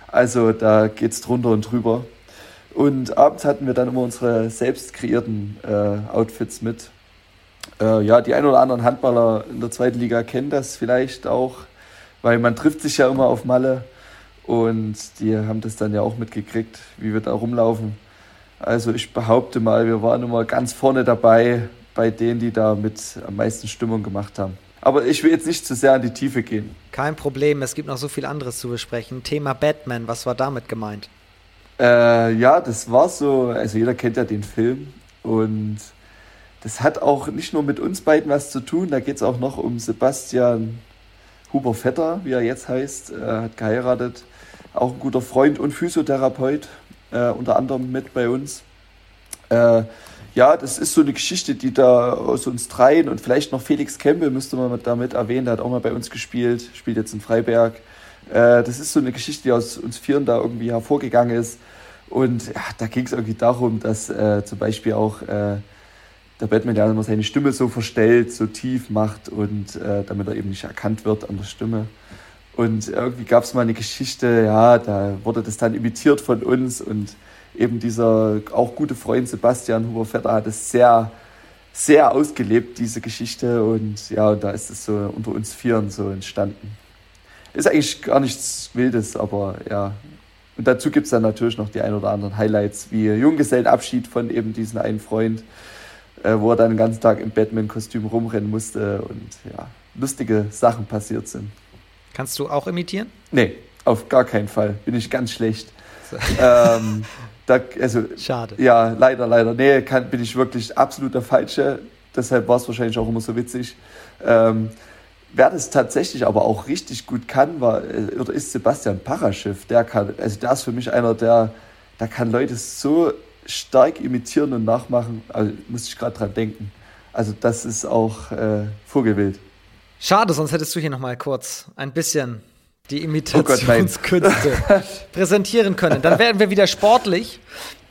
also da geht es drunter und drüber. Und abends hatten wir dann immer unsere selbst kreierten äh, Outfits mit. Ja, die ein oder anderen Handballer in der zweiten Liga kennen das vielleicht auch, weil man trifft sich ja immer auf Malle. Und die haben das dann ja auch mitgekriegt, wie wir da rumlaufen. Also ich behaupte mal, wir waren immer ganz vorne dabei bei denen, die da mit am meisten Stimmung gemacht haben. Aber ich will jetzt nicht zu sehr in die Tiefe gehen. Kein Problem, es gibt noch so viel anderes zu besprechen. Thema Batman, was war damit gemeint? Äh, ja, das war so, also jeder kennt ja den Film und das hat auch nicht nur mit uns beiden was zu tun, da geht es auch noch um Sebastian Huber Vetter, wie er jetzt heißt, er hat geheiratet, auch ein guter Freund und Physiotherapeut äh, unter anderem mit bei uns. Äh, ja, das ist so eine Geschichte, die da aus uns dreien und vielleicht noch Felix Kempe müsste man damit erwähnen, der hat auch mal bei uns gespielt, spielt jetzt in Freiberg. Äh, das ist so eine Geschichte, die aus uns Vieren da irgendwie hervorgegangen ist. Und ja, da ging es irgendwie darum, dass äh, zum Beispiel auch äh, der Batman ja immer seine Stimme so verstellt, so tief macht und äh, damit er eben nicht erkannt wird an der Stimme. Und irgendwie gab es mal eine Geschichte, ja, da wurde das dann imitiert von uns und eben dieser auch gute Freund Sebastian Huber-Vetter hat es sehr, sehr ausgelebt, diese Geschichte. Und ja, und da ist es so unter uns Vieren so entstanden. Ist eigentlich gar nichts Wildes, aber ja. Und dazu gibt es dann natürlich noch die ein oder anderen Highlights, wie Junggesellenabschied von eben diesem einen Freund, äh, wo er dann den ganzen Tag im Batman-Kostüm rumrennen musste und ja, lustige Sachen passiert sind. Kannst du auch imitieren? Nee, auf gar keinen Fall. Bin ich ganz schlecht. So. Ähm, da, also, Schade. Ja, leider, leider. Nee, kann, bin ich wirklich absolut der Falsche. Deshalb war es wahrscheinlich auch immer so witzig. Ähm, wer das tatsächlich aber auch richtig gut kann, war äh, oder ist Sebastian Paraschiff. Der kann, also der ist für mich einer, der, der kann Leute so stark imitieren und nachmachen. Also muss ich gerade dran denken. Also das ist auch äh, Vogelwild. Schade, sonst hättest du hier noch mal kurz ein bisschen die Imitationskünste oh präsentieren können. Dann werden wir wieder sportlich,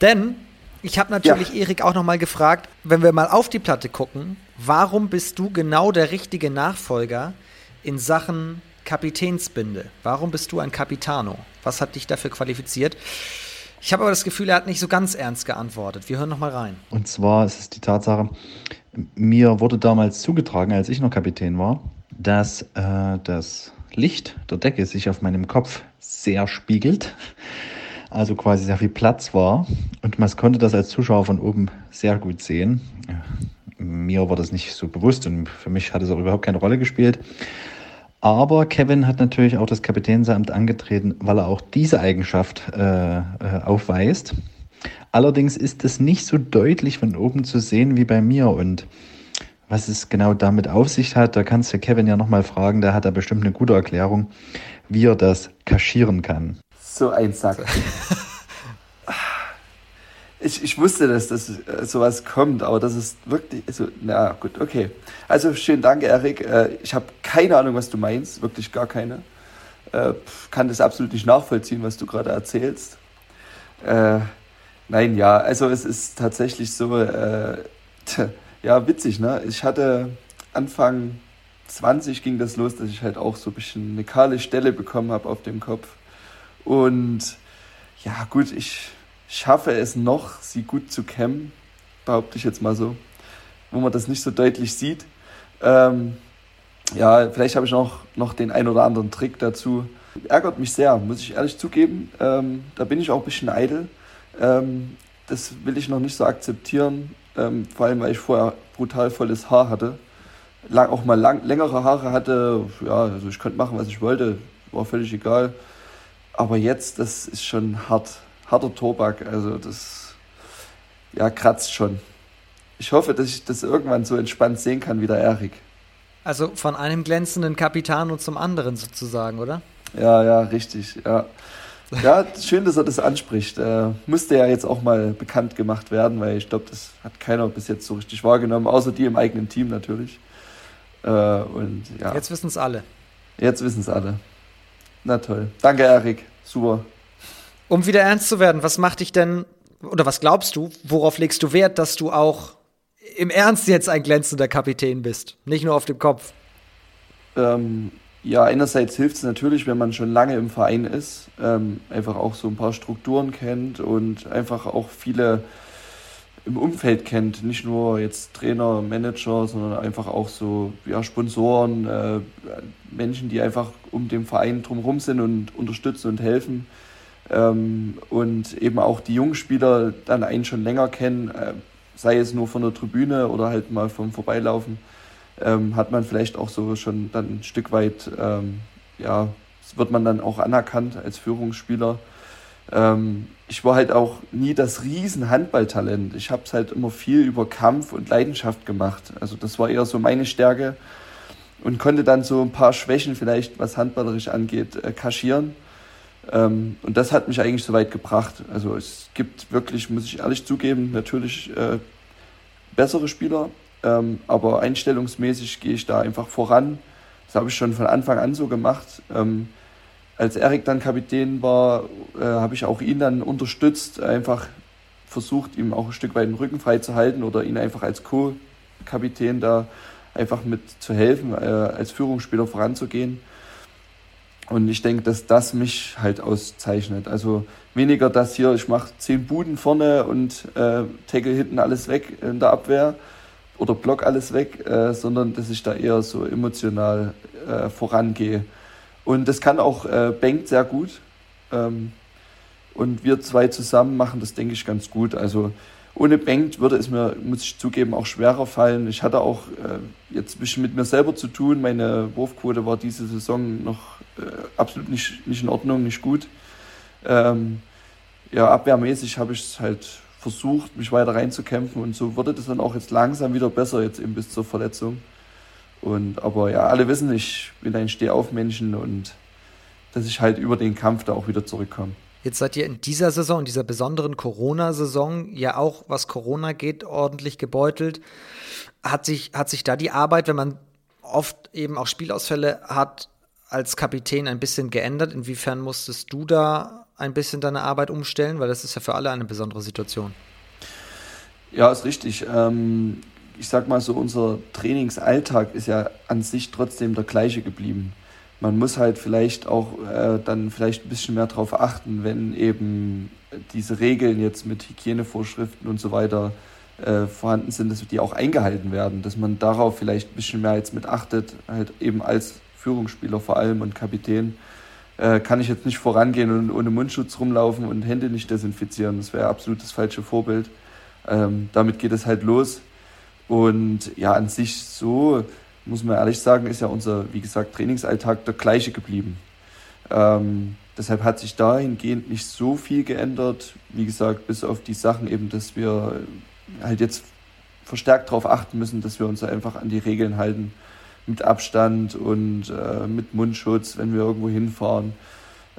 denn ich habe natürlich ja. Erik auch noch mal gefragt, wenn wir mal auf die Platte gucken, warum bist du genau der richtige Nachfolger in Sachen Kapitänsbinde? Warum bist du ein Capitano? Was hat dich dafür qualifiziert? Ich habe aber das Gefühl, er hat nicht so ganz ernst geantwortet. Wir hören noch mal rein. Und zwar ist es die Tatsache, mir wurde damals zugetragen, als ich noch Kapitän war, dass äh, das Licht der Decke sich auf meinem Kopf sehr spiegelt also quasi sehr viel Platz war. Und man konnte das als Zuschauer von oben sehr gut sehen. Mir war das nicht so bewusst und für mich hat es auch überhaupt keine Rolle gespielt. Aber Kevin hat natürlich auch das Kapitänsamt angetreten, weil er auch diese Eigenschaft äh, äh, aufweist. Allerdings ist es nicht so deutlich von oben zu sehen wie bei mir. Und was es genau damit auf sich hat, da kannst du Kevin ja nochmal fragen. Der hat da bestimmt eine gute Erklärung, wie er das kaschieren kann. So ein Sack. ich, ich wusste, dass das äh, sowas kommt, aber das ist wirklich, also, na gut, okay. Also schönen Dank, Erik. Äh, ich habe keine Ahnung, was du meinst, wirklich gar keine. Äh, kann das absolut nicht nachvollziehen, was du gerade erzählst. Äh, nein, ja, also es ist tatsächlich so, äh, ja, witzig, ne? Ich hatte Anfang 20 ging das los, dass ich halt auch so ein bisschen eine kahle Stelle bekommen habe auf dem Kopf. Und ja, gut, ich schaffe es noch, sie gut zu kämmen, behaupte ich jetzt mal so, wo man das nicht so deutlich sieht. Ähm, ja, vielleicht habe ich noch, noch den ein oder anderen Trick dazu. Ärgert mich sehr, muss ich ehrlich zugeben. Ähm, da bin ich auch ein bisschen eitel. Ähm, das will ich noch nicht so akzeptieren, ähm, vor allem weil ich vorher brutal volles Haar hatte. Lang, auch mal lang, längere Haare hatte. Ja, also ich konnte machen, was ich wollte, war völlig egal. Aber jetzt, das ist schon hart, harter Tobak. Also das ja, kratzt schon. Ich hoffe, dass ich das irgendwann so entspannt sehen kann wie der Erik. Also von einem glänzenden Capitano zum anderen sozusagen, oder? Ja, ja, richtig, ja. Ja, schön, dass er das anspricht. Äh, musste ja jetzt auch mal bekannt gemacht werden, weil ich glaube, das hat keiner bis jetzt so richtig wahrgenommen, außer die im eigenen Team natürlich. Äh, und ja. Jetzt wissen es alle. Jetzt wissen es alle. Na toll. Danke, Erik. Super. Um wieder ernst zu werden, was macht dich denn, oder was glaubst du, worauf legst du Wert, dass du auch im Ernst jetzt ein glänzender Kapitän bist? Nicht nur auf dem Kopf. Ähm, ja, einerseits hilft es natürlich, wenn man schon lange im Verein ist, ähm, einfach auch so ein paar Strukturen kennt und einfach auch viele im Umfeld kennt, nicht nur jetzt Trainer, Manager, sondern einfach auch so ja, Sponsoren, äh, Menschen, die einfach um den Verein drumherum sind und unterstützen und helfen. Ähm, und eben auch die jungen Spieler dann einen schon länger kennen, äh, sei es nur von der Tribüne oder halt mal vom Vorbeilaufen, ähm, hat man vielleicht auch so schon dann ein Stück weit, ähm, ja, wird man dann auch anerkannt als Führungsspieler. Ähm, ich war halt auch nie das riesen Handballtalent. Ich habe es halt immer viel über Kampf und Leidenschaft gemacht. Also das war eher so meine Stärke und konnte dann so ein paar Schwächen vielleicht, was handballerisch angeht, äh, kaschieren. Ähm, und das hat mich eigentlich so weit gebracht. Also es gibt wirklich, muss ich ehrlich zugeben, natürlich äh, bessere Spieler, ähm, aber einstellungsmäßig gehe ich da einfach voran. Das habe ich schon von Anfang an so gemacht. Ähm, als Erik dann Kapitän war, äh, habe ich auch ihn dann unterstützt, einfach versucht, ihm auch ein Stück weit den Rücken frei zu halten oder ihn einfach als Co-Kapitän da einfach mit zu helfen, äh, als Führungsspieler voranzugehen. Und ich denke, dass das mich halt auszeichnet. Also weniger das hier, ich mache zehn Buden vorne und äh, tackle hinten alles weg in der Abwehr oder block alles weg, äh, sondern dass ich da eher so emotional äh, vorangehe. Und das kann auch äh, Bengt sehr gut. Ähm, und wir zwei zusammen machen das, denke ich, ganz gut. Also ohne Bengt würde es mir, muss ich zugeben, auch schwerer fallen. Ich hatte auch äh, jetzt ein bisschen mit mir selber zu tun. Meine Wurfquote war diese Saison noch äh, absolut nicht, nicht in Ordnung, nicht gut. Ähm, ja, abwehrmäßig habe ich es halt versucht, mich weiter reinzukämpfen und so wurde das dann auch jetzt langsam wieder besser, jetzt eben bis zur Verletzung. Und, aber ja, alle wissen, ich bin ein Stehaufmenschen und dass ich halt über den Kampf da auch wieder zurückkomme. Jetzt seid ihr in dieser Saison, in dieser besonderen Corona-Saison, ja auch, was Corona geht, ordentlich gebeutelt. Hat sich, hat sich da die Arbeit, wenn man oft eben auch Spielausfälle hat, als Kapitän ein bisschen geändert? Inwiefern musstest du da ein bisschen deine Arbeit umstellen? Weil das ist ja für alle eine besondere Situation. Ja, ist richtig. Ähm, ich sag mal so, unser Trainingsalltag ist ja an sich trotzdem der gleiche geblieben. Man muss halt vielleicht auch äh, dann vielleicht ein bisschen mehr darauf achten, wenn eben diese Regeln jetzt mit Hygienevorschriften und so weiter äh, vorhanden sind, dass die auch eingehalten werden, dass man darauf vielleicht ein bisschen mehr jetzt mit achtet, halt eben als Führungsspieler vor allem und Kapitän, äh, kann ich jetzt nicht vorangehen und ohne Mundschutz rumlaufen und Hände nicht desinfizieren. Das wäre absolut das falsche Vorbild. Ähm, damit geht es halt los. Und ja, an sich so, muss man ehrlich sagen, ist ja unser, wie gesagt, Trainingsalltag der gleiche geblieben. Ähm, deshalb hat sich dahingehend nicht so viel geändert. Wie gesagt, bis auf die Sachen eben, dass wir halt jetzt verstärkt darauf achten müssen, dass wir uns einfach an die Regeln halten mit Abstand und äh, mit Mundschutz, wenn wir irgendwo hinfahren,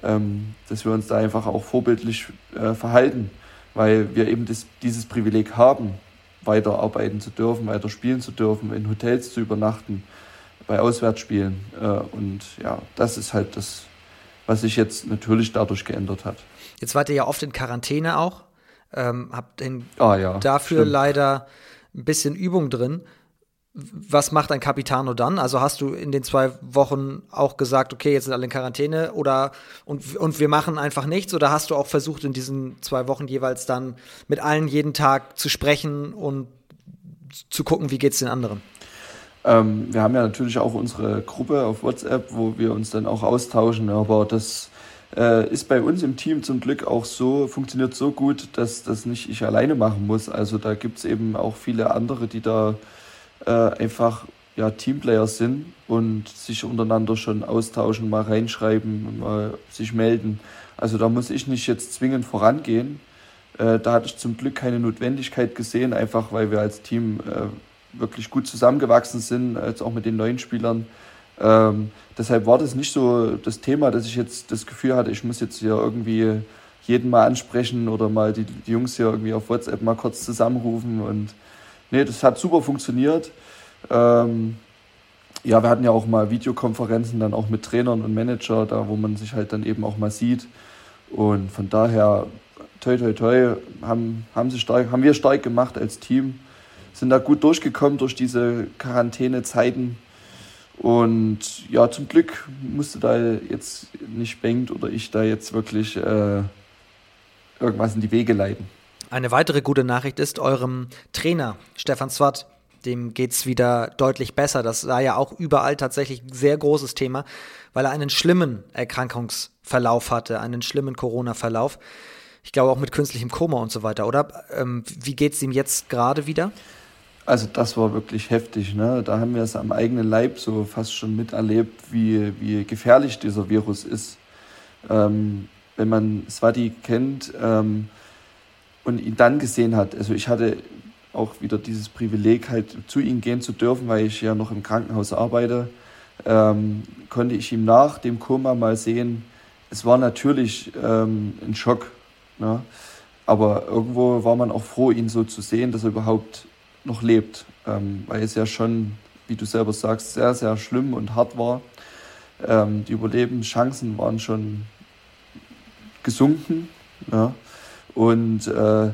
ähm, dass wir uns da einfach auch vorbildlich äh, verhalten, weil wir eben das, dieses Privileg haben, weiter arbeiten zu dürfen, weiter spielen zu dürfen, in Hotels zu übernachten, bei Auswärtsspielen. Äh, und ja, das ist halt das, was sich jetzt natürlich dadurch geändert hat. Jetzt wart ihr ja oft in Quarantäne auch, ähm, habt ah, ja, dafür stimmt. leider ein bisschen Übung drin was macht ein Capitano dann? Also hast du in den zwei Wochen auch gesagt, okay, jetzt sind alle in Quarantäne oder und, und wir machen einfach nichts? Oder hast du auch versucht, in diesen zwei Wochen jeweils dann mit allen jeden Tag zu sprechen und zu gucken, wie geht es den anderen? Ähm, wir haben ja natürlich auch unsere Gruppe auf WhatsApp, wo wir uns dann auch austauschen, aber das äh, ist bei uns im Team zum Glück auch so, funktioniert so gut, dass das nicht ich alleine machen muss. Also da gibt es eben auch viele andere, die da äh, einfach ja, Teamplayer sind und sich untereinander schon austauschen, mal reinschreiben, mal sich melden. Also da muss ich nicht jetzt zwingend vorangehen. Äh, da hatte ich zum Glück keine Notwendigkeit gesehen, einfach weil wir als Team äh, wirklich gut zusammengewachsen sind, jetzt auch mit den neuen Spielern. Ähm, deshalb war das nicht so das Thema, dass ich jetzt das Gefühl hatte, ich muss jetzt hier irgendwie jeden mal ansprechen oder mal die, die Jungs hier irgendwie auf WhatsApp mal kurz zusammenrufen und nee, das hat super funktioniert. Ähm, ja, wir hatten ja auch mal Videokonferenzen dann auch mit Trainern und Manager, da wo man sich halt dann eben auch mal sieht. Und von daher, toi toi toi, haben, haben, sie stark, haben wir stark gemacht als Team, sind da gut durchgekommen durch diese Quarantänezeiten. Und ja, zum Glück musste da jetzt nicht Bengt oder ich da jetzt wirklich äh, irgendwas in die Wege leiten. Eine weitere gute Nachricht ist, eurem Trainer Stefan Swat, dem geht es wieder deutlich besser. Das war ja auch überall tatsächlich ein sehr großes Thema, weil er einen schlimmen Erkrankungsverlauf hatte, einen schlimmen Corona-Verlauf. Ich glaube auch mit künstlichem Koma und so weiter, oder? Ähm, wie geht es ihm jetzt gerade wieder? Also das war wirklich heftig. Ne? Da haben wir es am eigenen Leib so fast schon miterlebt, wie, wie gefährlich dieser Virus ist. Ähm, wenn man Swati kennt, ähm, und ihn dann gesehen hat. Also ich hatte auch wieder dieses Privileg, halt zu ihm gehen zu dürfen, weil ich ja noch im Krankenhaus arbeite, ähm, konnte ich ihm nach dem Koma mal sehen. Es war natürlich ähm, ein Schock, ne? aber irgendwo war man auch froh, ihn so zu sehen, dass er überhaupt noch lebt, ähm, weil es ja schon, wie du selber sagst, sehr, sehr schlimm und hart war. Ähm, die Überlebenschancen waren schon gesunken. Ja? Und äh,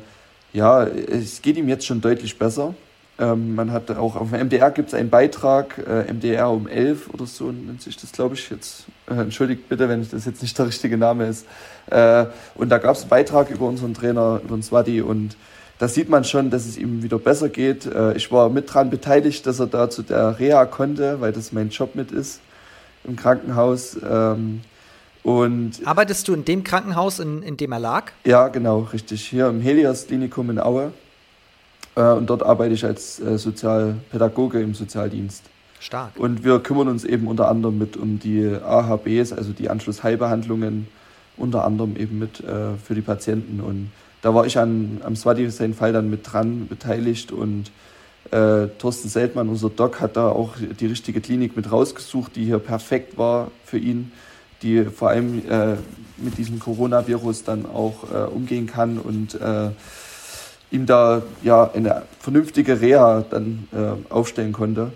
ja, es geht ihm jetzt schon deutlich besser. Ähm, man hat auch auf dem MDR gibt es einen Beitrag, äh, MDR um 11 oder so nennt sich das, glaube ich, jetzt. Äh, entschuldigt bitte, wenn das jetzt nicht der richtige Name ist. Äh, und da gab es einen Beitrag über unseren Trainer, über den Swati und da sieht man schon, dass es ihm wieder besser geht. Äh, ich war mit dran beteiligt, dass er da zu der Reha konnte, weil das mein Job mit ist im Krankenhaus. Ähm, und Arbeitest du in dem Krankenhaus, in, in dem er lag? Ja, genau, richtig. Hier im Helios Klinikum in Aue. Äh, und dort arbeite ich als äh, Sozialpädagoge im Sozialdienst. Stark. Und wir kümmern uns eben unter anderem mit um die AHBs, also die Anschlussheilbehandlungen, unter anderem eben mit äh, für die Patienten. Und da war ich an, am Swati sein Fall dann mit dran beteiligt und Äh, Thorsten Seltmann, unser Doc, hat da auch die richtige Klinik mit rausgesucht, die hier perfekt war für ihn, die vor allem äh, mit diesem Coronavirus dann auch äh, umgehen kann und äh, ihm da ja eine vernünftige Reha dann äh, aufstellen konnte.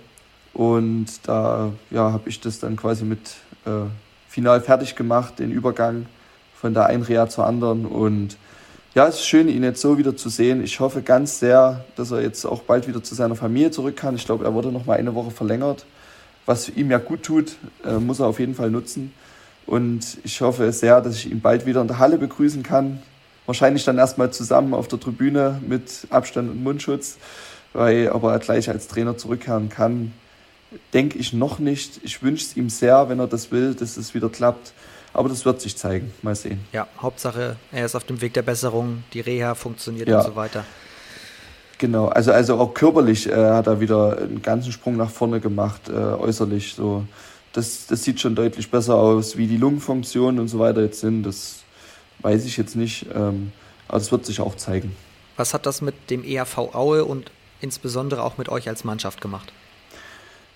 Und da ja, habe ich das dann quasi mit äh, final fertig gemacht, den Übergang von der einen Reha zur anderen. Und ja, es ist schön, ihn jetzt so wieder zu sehen. Ich hoffe ganz sehr, dass er jetzt auch bald wieder zu seiner Familie zurück kann. Ich glaube, er wurde noch mal eine Woche verlängert. Was ihm ja gut tut, äh, muss er auf jeden Fall nutzen. Und ich hoffe sehr, dass ich ihn bald wieder in der Halle begrüßen kann. Wahrscheinlich dann erstmal zusammen auf der Tribüne mit Abstand und Mundschutz, weil aber er gleich als Trainer zurückkehren kann, denke ich noch nicht. Ich wünsche es ihm sehr, wenn er das will, dass es wieder klappt. Aber das wird sich zeigen. Mal sehen. Ja, Hauptsache, er ist auf dem Weg der Besserung, die Reha funktioniert ja. und so weiter. Genau, also, also auch körperlich äh, hat er wieder einen ganzen Sprung nach vorne gemacht, äh, äußerlich. So. Das, das sieht schon deutlich besser aus, wie die Lungenfunktionen und so weiter jetzt sind. Das weiß ich jetzt nicht, ähm, aber das wird sich auch zeigen. Was hat das mit dem ERV Aue und insbesondere auch mit euch als Mannschaft gemacht?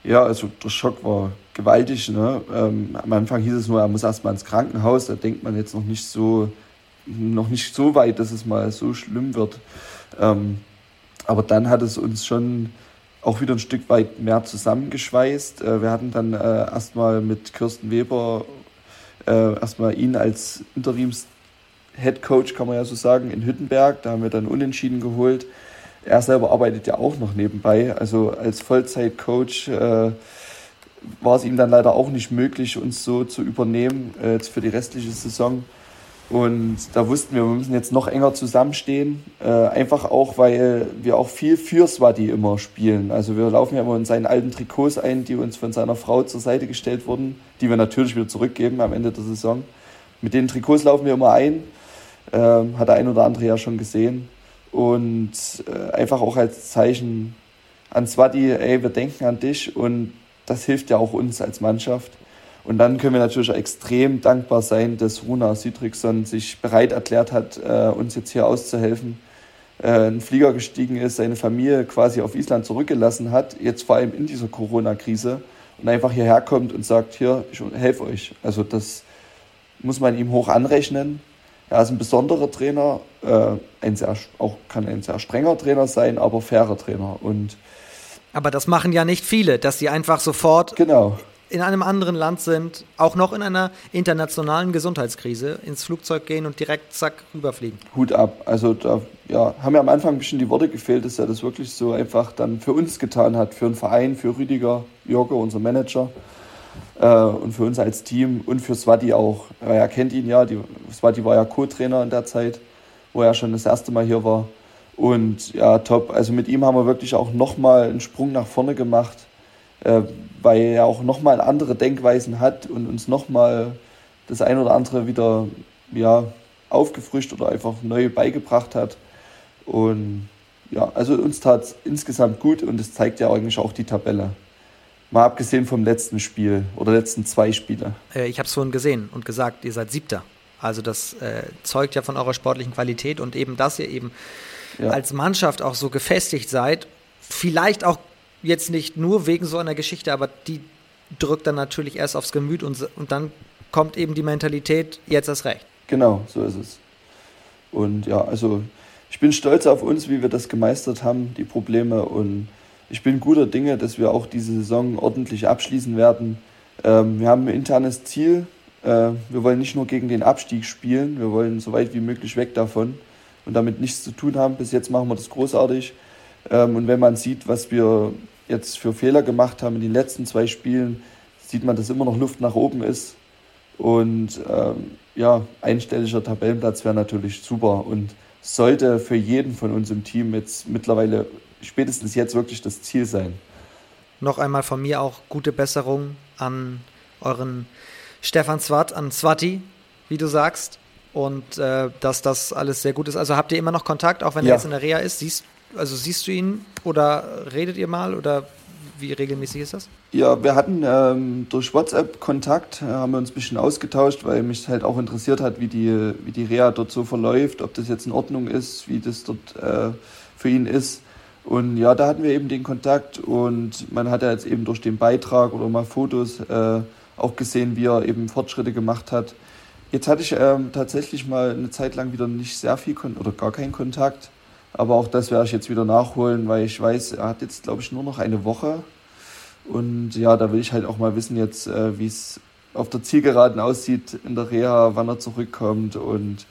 Ja, also der Schock war gewaltig. Ne? Ähm, am Anfang hieß es nur, er muss erstmal ins Krankenhaus. Da denkt man jetzt noch nicht so, noch nicht so weit, dass es mal so schlimm wird. Ähm, aber dann hat es uns schon auch wieder ein Stück weit mehr zusammengeschweißt. Äh, wir hatten dann äh, erstmal mit Kirsten Weber äh, erstmal ihn als Interims Head Coach, kann man ja so sagen, in Hüttenberg. Da haben wir dann unentschieden geholt. Er selber arbeitet ja auch noch nebenbei. Also als Vollzeit-Coach äh, war es ihm dann leider auch nicht möglich, uns so zu übernehmen äh, jetzt für die restliche Saison. Und da wussten wir, wir müssen jetzt noch enger zusammenstehen. Äh, einfach auch, weil wir auch viel für Swati immer spielen. Also wir laufen ja immer in seinen alten Trikots ein, die uns von seiner Frau zur Seite gestellt wurden, die wir natürlich wieder zurückgeben am Ende der Saison. Mit den Trikots laufen wir immer ein. Ähm, hat der ein oder andere ja schon gesehen und äh, einfach auch als Zeichen an Swati, ey, wir denken an dich und das hilft ja auch uns als Mannschaft. Und dann können wir natürlich extrem dankbar sein, dass Runa Südriksson sich bereit erklärt hat, äh, uns jetzt hier auszuhelfen. Äh, ein Flieger gestiegen ist, seine Familie quasi auf Island zurückgelassen hat, jetzt vor allem in dieser Corona-Krise und einfach hierher kommt und sagt, hier, ich helfe euch. Also das muss man ihm hoch anrechnen. Er ist ein besonderer Trainer, äh, ein sehr, auch kann ein sehr strenger Trainer sein, aber fairer Trainer. Und aber das machen ja nicht viele, dass sie einfach sofort genau. In einem anderen Land sind, auch noch in einer internationalen Gesundheitskrise, ins Flugzeug gehen und direkt zack rüberfliegen. Hut ab. Also da ja, haben mir am Anfang ein bisschen die Worte gefehlt, dass er das wirklich so einfach dann für uns getan hat, für den Verein, für Rüdiger Jörge, unser Manager äh, und für uns als Team und für Swati auch. Er kennt ihn ja, die, Swati war ja Co-Trainer in der Zeit, wo er schon das erste Mal hier war. Und ja, top. Also mit ihm haben wir wirklich auch nochmal einen Sprung nach vorne gemacht, äh, weil er auch nochmal andere Denkweisen hat und uns nochmal das ein oder andere wieder ja, aufgefrischt oder einfach neu beigebracht hat. Und ja, also uns tat es insgesamt gut und es zeigt ja eigentlich auch die Tabelle. Mal abgesehen vom letzten Spiel oder letzten zwei Spiele. Äh, ich habe es vorhin gesehen und gesagt, ihr seid Siebter. Also das äh, zeugt ja von eurer sportlichen Qualität und eben, dass ihr eben ja. als Mannschaft auch so gefestigt seid. Vielleicht auch jetzt nicht nur wegen so einer Geschichte, aber die drückt dann natürlich erst aufs Gemüt und, und dann kommt eben die Mentalität, jetzt erst recht. Genau, so ist es. Und ja, also ich bin stolz auf uns, wie wir das gemeistert haben, die Probleme und ich bin guter Dinge, dass wir auch diese Saison ordentlich abschließen werden. Ähm, wir haben ein internes Ziel. Äh, wir wollen nicht nur gegen den Abstieg spielen, wir wollen so weit wie möglich weg davon und damit nichts zu tun haben. Bis jetzt machen wir das großartig. Ähm, und wenn man sieht, was wir jetzt für Fehler gemacht haben in den letzten zwei Spielen, sieht man, dass immer noch Luft nach oben ist. Und ähm, ja, einstelliger Tabellenplatz wäre natürlich super und sollte für jeden von uns im Team jetzt mittlerweile spätestens jetzt wirklich das Ziel sein. Noch einmal von mir auch gute Besserung an euren Stefan Swat, an Swati, wie du sagst. Und äh, dass das alles sehr gut ist. Also habt ihr immer noch Kontakt, auch wenn ja. er jetzt in der Reha ist? Siehst, also siehst du ihn oder redet ihr mal oder wie regelmäßig ist das? Ja, wir hatten ähm, durch WhatsApp Kontakt, äh, haben wir uns ein bisschen ausgetauscht, weil mich halt auch interessiert hat, wie die, wie die Reha dort so verläuft, ob das jetzt in Ordnung ist, wie das dort äh, für ihn ist. Und ja, da hatten wir eben den Kontakt und man hat ja jetzt eben durch den Beitrag oder mal Fotos äh, auch gesehen, wie er eben Fortschritte gemacht hat. Jetzt hatte ich ähm, tatsächlich mal eine Zeit lang wieder nicht sehr viel Kon oder gar keinen Kontakt. Aber auch das werde ich jetzt wieder nachholen, weil ich weiß, er hat jetzt, glaube ich, nur noch eine Woche. Und ja, da will ich halt auch mal wissen jetzt, äh, wie es auf der Zielgeraden aussieht in der Reha, wann er zurückkommt. Und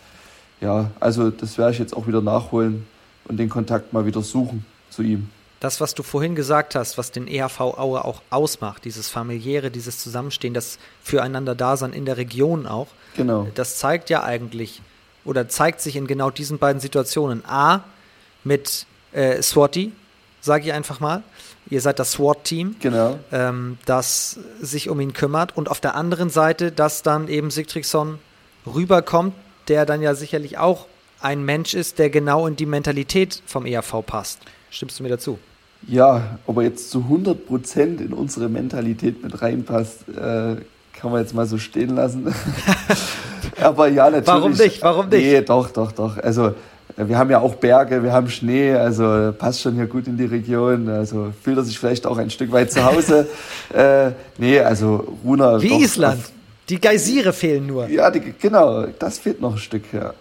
ja, also das werde ich jetzt auch wieder nachholen und den Kontakt mal wieder suchen zu ihm. Das, was du vorhin gesagt hast, was den EHV Aue auch ausmacht, dieses familiäre, dieses Zusammenstehen, das Füreinander-Dasein in der Region auch, genau. das zeigt ja eigentlich oder zeigt sich in genau diesen beiden Situationen. A, mit äh, Swati, sage ich einfach mal. Ihr seid das SWAT-Team, genau. ähm, das sich um ihn kümmert. Und auf der anderen Seite, dass dann eben Sigtriksson rüberkommt, der dann ja sicherlich auch ein Mensch ist, der genau in die Mentalität vom ERV passt. Stimmst du mir dazu? Ja, ob er jetzt zu 100 Prozent in unsere Mentalität mit reinpasst, äh, kann man jetzt mal so stehen lassen. Aber ja, natürlich. Warum nicht? Warum nicht? Nee, doch, doch, doch. Also, wir haben ja auch Berge, wir haben Schnee, also passt schon hier gut in die Region. Also fühlt er sich vielleicht auch ein Stück weit zu Hause. äh, nee, also Runa. Wie doch, Island. Die Geysire fehlen nur. Ja, die, genau, das fehlt noch ein Stück, ja.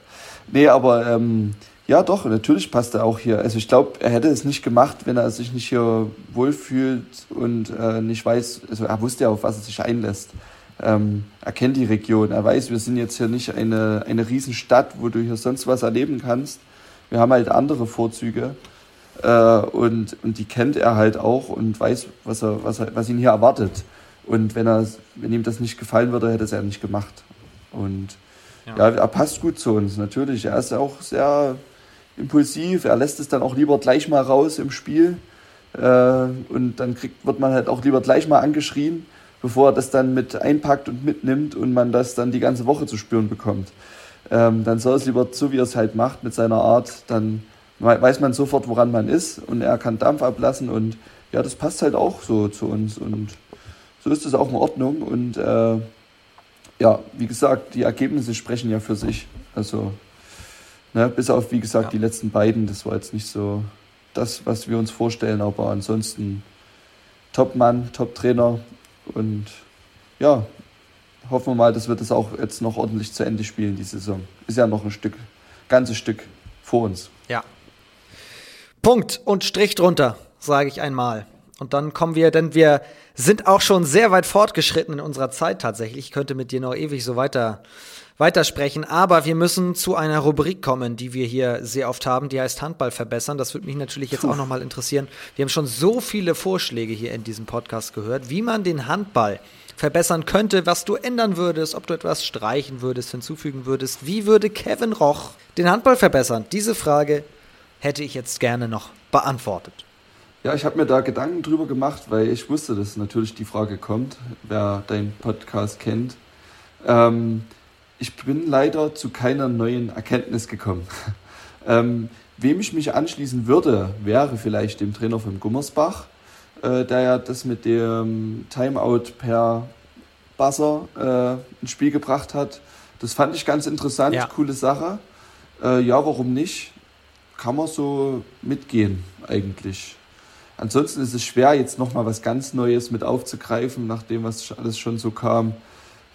Nee, aber ähm, ja, doch, natürlich passt er auch hier. Also ich glaube, er hätte es nicht gemacht, wenn er sich nicht hier wohlfühlt und äh, nicht weiß, also er wusste ja, auf was er sich einlässt. Ähm, er kennt die Region, er weiß, wir sind jetzt hier nicht eine, eine Riesenstadt, wo du hier sonst was erleben kannst. Wir haben halt andere Vorzüge äh, und, und die kennt er halt auch und weiß, was, er, was, er, was ihn hier erwartet. Und wenn, er, wenn ihm das nicht gefallen würde, hätte er es ja nicht gemacht. Und ja. ja, er passt gut zu uns, natürlich. Er ist auch sehr impulsiv, er lässt es dann auch lieber gleich mal raus im Spiel. Äh, und dann kriegt, wird man halt auch lieber gleich mal angeschrien, bevor er das dann mit einpackt und mitnimmt und man das dann die ganze Woche zu spüren bekommt. Ähm, dann soll es lieber so, wie er es halt macht mit seiner Art, dann weiß man sofort, woran man ist und er kann Dampf ablassen und ja, das passt halt auch so zu uns und so ist es auch in Ordnung und äh, ja, wie gesagt, die Ergebnisse sprechen ja für sich. Also, ne, bis auf, wie gesagt, ja. die letzten beiden, das war jetzt nicht so das, was wir uns vorstellen, aber ansonsten Top-Mann, Top-Trainer und ja, hoffen wir mal, dass wir das auch jetzt noch ordentlich zu Ende spielen, die Saison. Ist ja noch ein Stück, ganzes Stück vor uns. Ja. Punkt und Strich drunter, sage ich einmal. Und dann kommen wir, denn wir sind auch schon sehr weit fortgeschritten in unserer Zeit tatsächlich. Ich könnte mit dir noch ewig so weiter weitersprechen, aber wir müssen zu einer Rubrik kommen, die wir hier sehr oft haben, die heißt Handball verbessern. Das würde mich natürlich jetzt Puh. auch nochmal interessieren. Wir haben schon so viele Vorschläge hier in diesem Podcast gehört, wie man den Handball verbessern könnte, was du ändern würdest, ob du etwas streichen würdest, hinzufügen würdest. Wie würde Kevin Roch den Handball verbessern? Diese Frage hätte ich jetzt gerne noch beantwortet. Ja, ich habe mir da Gedanken drüber gemacht, weil ich wusste, dass natürlich die Frage kommt, wer deinen Podcast kennt. Ähm, ich bin leider zu keiner neuen Erkenntnis gekommen. ähm, wem ich mich anschließen würde, wäre vielleicht dem Trainer von Gummersbach, äh, der ja das mit dem Timeout per Buzzer äh, ins Spiel gebracht hat. Das fand ich ganz interessant, ja. coole Sache. Äh, ja, warum nicht? Kann man so mitgehen eigentlich. Ansonsten ist es schwer, jetzt nochmal was ganz Neues mit aufzugreifen, nachdem was alles schon so kam.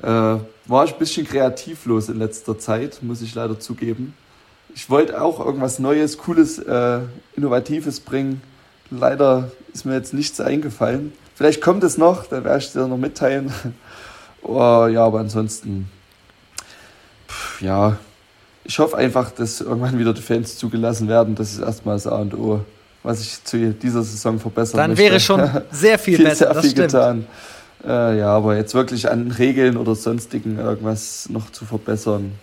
Äh, war ich ein bisschen kreativlos in letzter Zeit, muss ich leider zugeben. Ich wollte auch irgendwas Neues, Cooles, äh, Innovatives bringen. Leider ist mir jetzt nichts eingefallen. Vielleicht kommt es noch, dann werde ich es dir noch mitteilen. oh, ja, aber ansonsten, pff, ja, ich hoffe einfach, dass irgendwann wieder die Fans zugelassen werden. Das ist erstmal das A und O was ich zu dieser Saison verbessern Dann möchte. wäre schon sehr viel, viel besser. Sehr viel stimmt. getan. Äh, ja, aber jetzt wirklich an Regeln oder sonstigen irgendwas noch zu verbessern,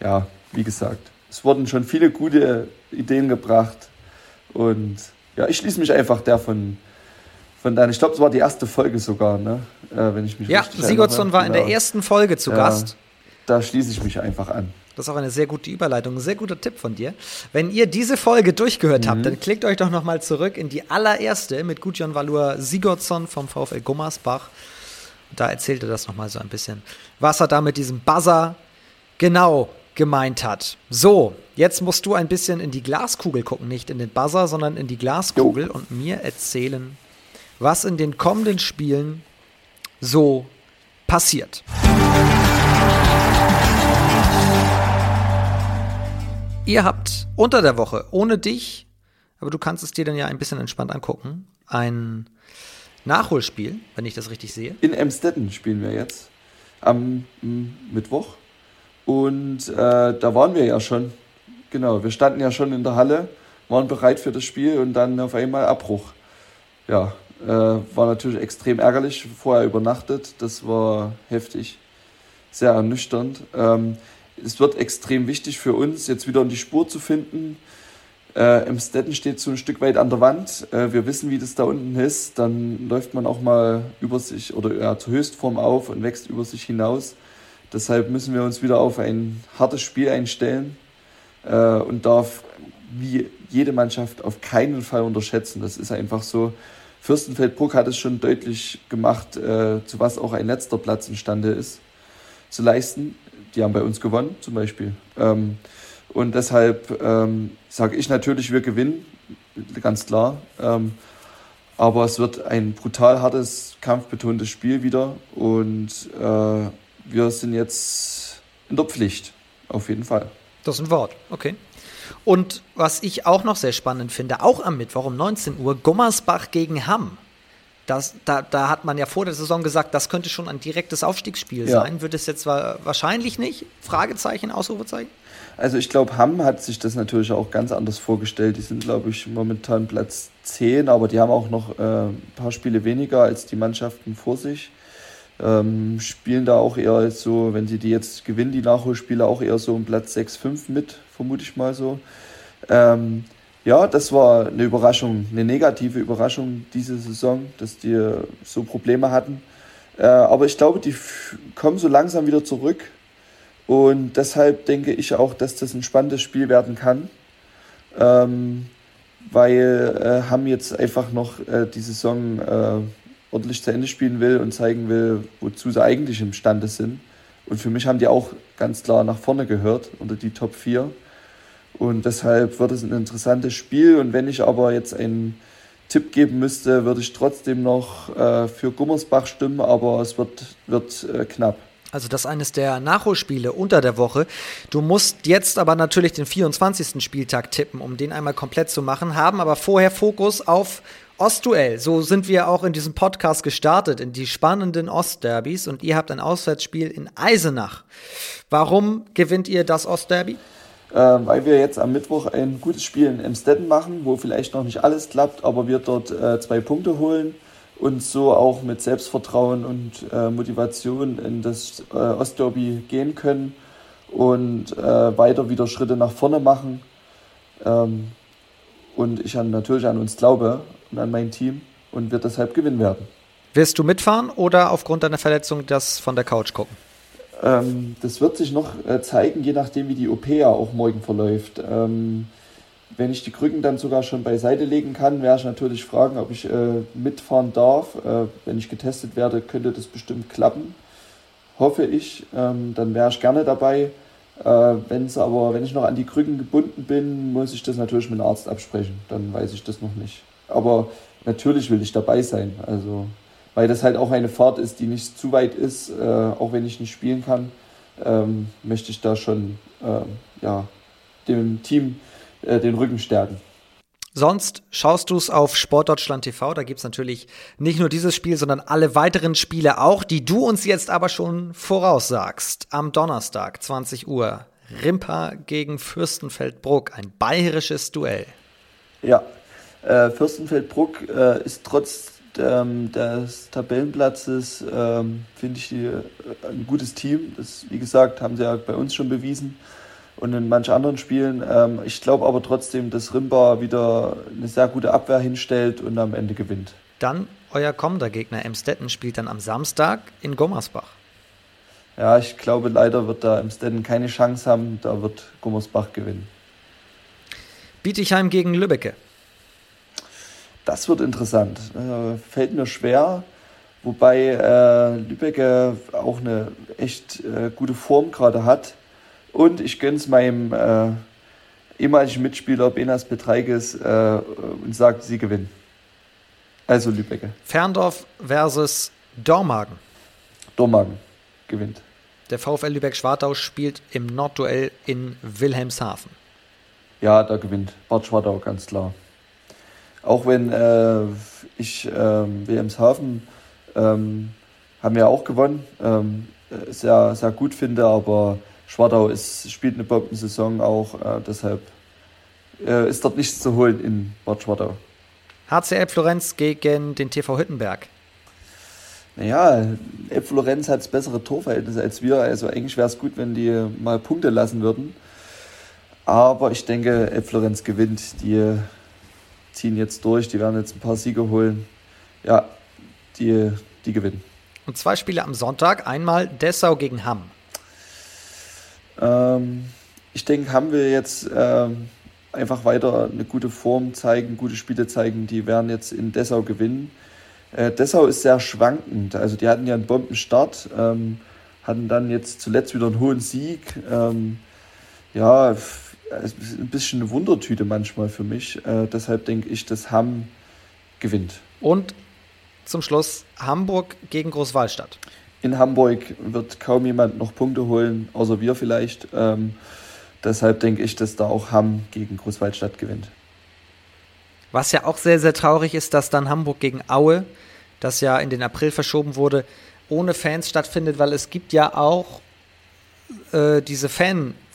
ja, wie gesagt, es wurden schon viele gute Ideen gebracht und ja, ich schließe mich einfach der von von deiner, ich glaube, es war die erste Folge sogar, ne? Äh, wenn ich mich Ja, Sigurdsson war genau. in der genau. ersten Folge zu ja, Gast. Da schließe ich mich einfach an. Das ist auch eine sehr gute Überleitung, ein sehr guter Tipp von dir. Wenn ihr diese Folge durchgehört mhm. habt, dann klickt euch doch nochmal zurück in die allererste mit Gudjon Valur Sigurdsson vom VfL Gummersbach. Da erzählt er das nochmal so ein bisschen. Was er da mit diesem Buzzer genau gemeint hat. So, jetzt musst du ein bisschen in die Glaskugel gucken, nicht in den Buzzer, sondern in die Glaskugel jo. und mir erzählen, was in den kommenden Spielen so passiert. Ihr habt unter der Woche ohne dich, aber du kannst es dir dann ja ein bisschen entspannt angucken, ein Nachholspiel, wenn ich das richtig sehe. In Emstetten spielen wir jetzt am Mittwoch. Und äh, da waren wir ja schon. Genau, wir standen ja schon in der Halle, waren bereit für das Spiel und dann auf einmal Abbruch. Ja, äh, war natürlich extrem ärgerlich. Vorher übernachtet, das war heftig, sehr ernüchternd. Ähm, es wird extrem wichtig für uns, jetzt wieder in die Spur zu finden. Äh, Emstetten steht so ein Stück weit an der Wand. Äh, wir wissen, wie das da unten ist. Dann läuft man auch mal über sich oder ja, zur Höchstform auf und wächst über sich hinaus. Deshalb müssen wir uns wieder auf ein hartes Spiel einstellen äh, und darf wie jede Mannschaft auf keinen Fall unterschätzen. Das ist einfach so. Fürstenfeldbruck hat es schon deutlich gemacht, äh, zu was auch ein letzter Platz imstande ist zu leisten. Die haben bei uns gewonnen, zum Beispiel. Ähm, und deshalb ähm, sage ich natürlich, wir gewinnen, ganz klar. Ähm, aber es wird ein brutal hartes, kampfbetontes Spiel wieder. Und äh, wir sind jetzt in der Pflicht, auf jeden Fall. Das ist ein Wort, okay. Und was ich auch noch sehr spannend finde, auch am Mittwoch um 19 Uhr, Gummersbach gegen Hamm. Das, da, da, hat man ja vor der Saison gesagt, das könnte schon ein direktes Aufstiegsspiel ja. sein. Wird es jetzt wahrscheinlich nicht? Fragezeichen, Ausrufezeichen? Also ich glaube, Hamm hat sich das natürlich auch ganz anders vorgestellt. Die sind, glaube ich, momentan Platz 10, aber die haben auch noch äh, ein paar Spiele weniger als die Mannschaften vor sich. Ähm, spielen da auch eher so, wenn sie die jetzt gewinnen, die Nachholspiele, auch eher so um Platz 6, 5 mit, vermute ich mal so. Ähm, ja, das war eine Überraschung, eine negative Überraschung diese Saison, dass die so Probleme hatten. Äh, aber ich glaube, die kommen so langsam wieder zurück. Und deshalb denke ich auch, dass das ein spannendes Spiel werden kann. Ähm, weil äh, Hamm jetzt einfach noch äh, die Saison äh, ordentlich zu Ende spielen will und zeigen will, wozu sie eigentlich imstande sind. Und für mich haben die auch ganz klar nach vorne gehört, unter die Top 4. Und deshalb wird es ein interessantes Spiel. Und wenn ich aber jetzt einen Tipp geben müsste, würde ich trotzdem noch äh, für Gummersbach stimmen, aber es wird, wird äh, knapp. Also das ist eines der Nachholspiele unter der Woche. Du musst jetzt aber natürlich den 24. Spieltag tippen, um den einmal komplett zu machen, haben aber vorher Fokus auf Ostduell, so sind wir auch in diesem Podcast gestartet, in die spannenden Ostderbys und ihr habt ein Auswärtsspiel in Eisenach. Warum gewinnt ihr das Ostderby? Äh, weil wir jetzt am Mittwoch ein gutes Spiel in Emstetten machen, wo vielleicht noch nicht alles klappt, aber wir dort äh, zwei Punkte holen und so auch mit Selbstvertrauen und äh, Motivation in das äh, Ostderby gehen können und äh, weiter wieder Schritte nach vorne machen. Ähm, und ich an, natürlich an uns glaube und an mein Team und wird deshalb gewinnen werden. Wirst du mitfahren oder aufgrund deiner Verletzung das von der Couch gucken? Ähm, das wird sich noch äh, zeigen, je nachdem, wie die OP ja auch morgen verläuft. Ähm, wenn ich die Krücken dann sogar schon beiseite legen kann, werde ich natürlich fragen, ob ich äh, mitfahren darf. Äh, wenn ich getestet werde, könnte das bestimmt klappen. Hoffe ich. Ähm, dann wäre ich gerne dabei. Äh, wenn's aber, wenn ich noch an die Krücken gebunden bin, muss ich das natürlich mit dem Arzt absprechen. Dann weiß ich das noch nicht. Aber natürlich will ich dabei sein. Also, weil das halt auch eine Fahrt ist, die nicht zu weit ist, äh, auch wenn ich nicht spielen kann, ähm, möchte ich da schon äh, ja, dem Team äh, den Rücken stärken. Sonst schaust du es auf Sportdeutschland TV. Da gibt es natürlich nicht nur dieses Spiel, sondern alle weiteren Spiele auch, die du uns jetzt aber schon voraussagst. Am Donnerstag, 20 Uhr, Rimpa gegen Fürstenfeldbruck, ein bayerisches Duell. Ja, äh, Fürstenfeldbruck äh, ist trotz ähm, des Tabellenplatzes, ähm, finde ich, die, äh, ein gutes Team. Das, wie gesagt, haben sie ja bei uns schon bewiesen und in manchen anderen Spielen. Ähm, ich glaube aber trotzdem, dass Rimba wieder eine sehr gute Abwehr hinstellt und am Ende gewinnt. Dann euer kommender Gegner Emstetten spielt dann am Samstag in Gommersbach. Ja, ich glaube, leider wird da Emstetten keine Chance haben. Da wird Gummersbach gewinnen. Bietigheim gegen Lübbecke. Das wird interessant. Äh, fällt mir schwer, wobei äh, Lübbecke auch eine echt äh, gute Form gerade hat. Und ich gönne es meinem äh, ehemaligen Mitspieler Benas Petreikes äh, und sage, sie gewinnen. Also Lübecke. Ferndorf versus Dormagen. Dormagen gewinnt. Der VfL Lübeck-Schwartau spielt im Nordduell in Wilhelmshaven. Ja, da gewinnt Bad Schwartau, ganz klar. Auch wenn äh, ich äh, Wilhelmshaven ähm, haben wir auch gewonnen, ähm, sehr, sehr gut finde, aber Schwartau ist, spielt eine Bombensaison auch, äh, deshalb äh, ist dort nichts zu holen in Bad Schwartau. HCL Florenz gegen den TV Hüttenberg. Naja, Florenz hat bessere Torverhältnis als wir, also eigentlich wäre es gut, wenn die mal Punkte lassen würden. Aber ich denke, Florenz gewinnt, die ziehen jetzt durch, die werden jetzt ein paar Siege holen. Ja, die, die gewinnen. Und zwei Spiele am Sonntag, einmal Dessau gegen Hamm. Ähm, ich denke, Hamm will jetzt ähm, einfach weiter eine gute Form zeigen, gute Spiele zeigen. Die werden jetzt in Dessau gewinnen. Äh, Dessau ist sehr schwankend. Also die hatten ja einen Bombenstart, ähm, hatten dann jetzt zuletzt wieder einen hohen Sieg. Ähm, ja, ein bisschen eine Wundertüte manchmal für mich. Äh, deshalb denke ich, dass Hamm gewinnt. Und zum Schluss Hamburg gegen Großwallstadt. In Hamburg wird kaum jemand noch Punkte holen, außer wir vielleicht. Ähm, deshalb denke ich, dass da auch Hamm gegen Großwaldstadt gewinnt. Was ja auch sehr, sehr traurig ist, dass dann Hamburg gegen Aue, das ja in den April verschoben wurde, ohne Fans stattfindet, weil es gibt ja auch äh, diese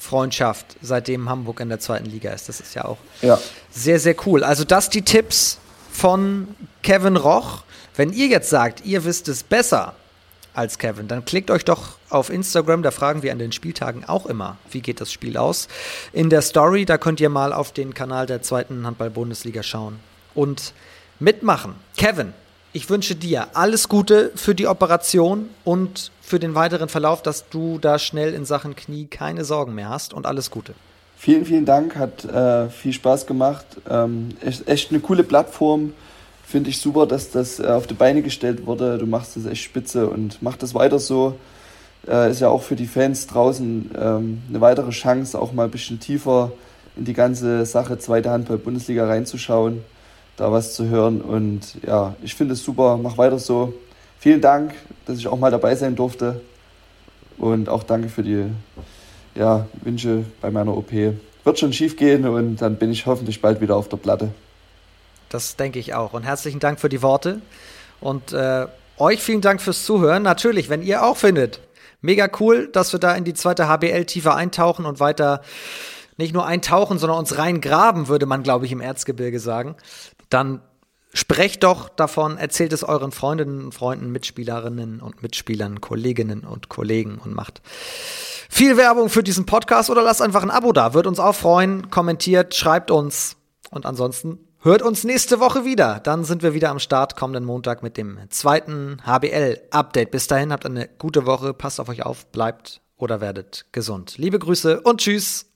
Fanfreundschaft, seitdem Hamburg in der zweiten Liga ist. Das ist ja auch ja. sehr, sehr cool. Also das die Tipps von Kevin Roch. Wenn ihr jetzt sagt, ihr wisst es besser als Kevin, dann klickt euch doch auf Instagram, da fragen wir an den Spieltagen auch immer, wie geht das Spiel aus. In der Story, da könnt ihr mal auf den Kanal der zweiten Handball-Bundesliga schauen und mitmachen. Kevin, ich wünsche dir alles Gute für die Operation und für den weiteren Verlauf, dass du da schnell in Sachen Knie keine Sorgen mehr hast und alles Gute. Vielen, vielen Dank, hat äh, viel Spaß gemacht. Ähm, echt, echt eine coole Plattform finde ich super, dass das äh, auf die Beine gestellt wurde. Du machst das echt spitze und mach das weiter so. Äh, ist ja auch für die Fans draußen ähm, eine weitere Chance, auch mal ein bisschen tiefer in die ganze Sache zweite Handball-Bundesliga reinzuschauen, da was zu hören. Und ja, ich finde es super, mach weiter so. Vielen Dank, dass ich auch mal dabei sein durfte. Und auch danke für die ja, Wünsche bei meiner OP. Wird schon schief gehen und dann bin ich hoffentlich bald wieder auf der Platte. Das denke ich auch. Und herzlichen Dank für die Worte. Und äh, euch vielen Dank fürs Zuhören. Natürlich, wenn ihr auch findet, mega cool, dass wir da in die zweite HBL tiefer eintauchen und weiter nicht nur eintauchen, sondern uns reingraben, würde man, glaube ich, im Erzgebirge sagen. Dann sprecht doch davon, erzählt es euren Freundinnen und Freunden, Mitspielerinnen und Mitspielern, Kolleginnen und Kollegen und macht viel Werbung für diesen Podcast oder lasst einfach ein Abo da. Wird uns auch freuen. Kommentiert, schreibt uns. Und ansonsten Hört uns nächste Woche wieder. Dann sind wir wieder am Start kommenden Montag mit dem zweiten HBL-Update. Bis dahin habt eine gute Woche. Passt auf euch auf, bleibt oder werdet gesund. Liebe Grüße und tschüss.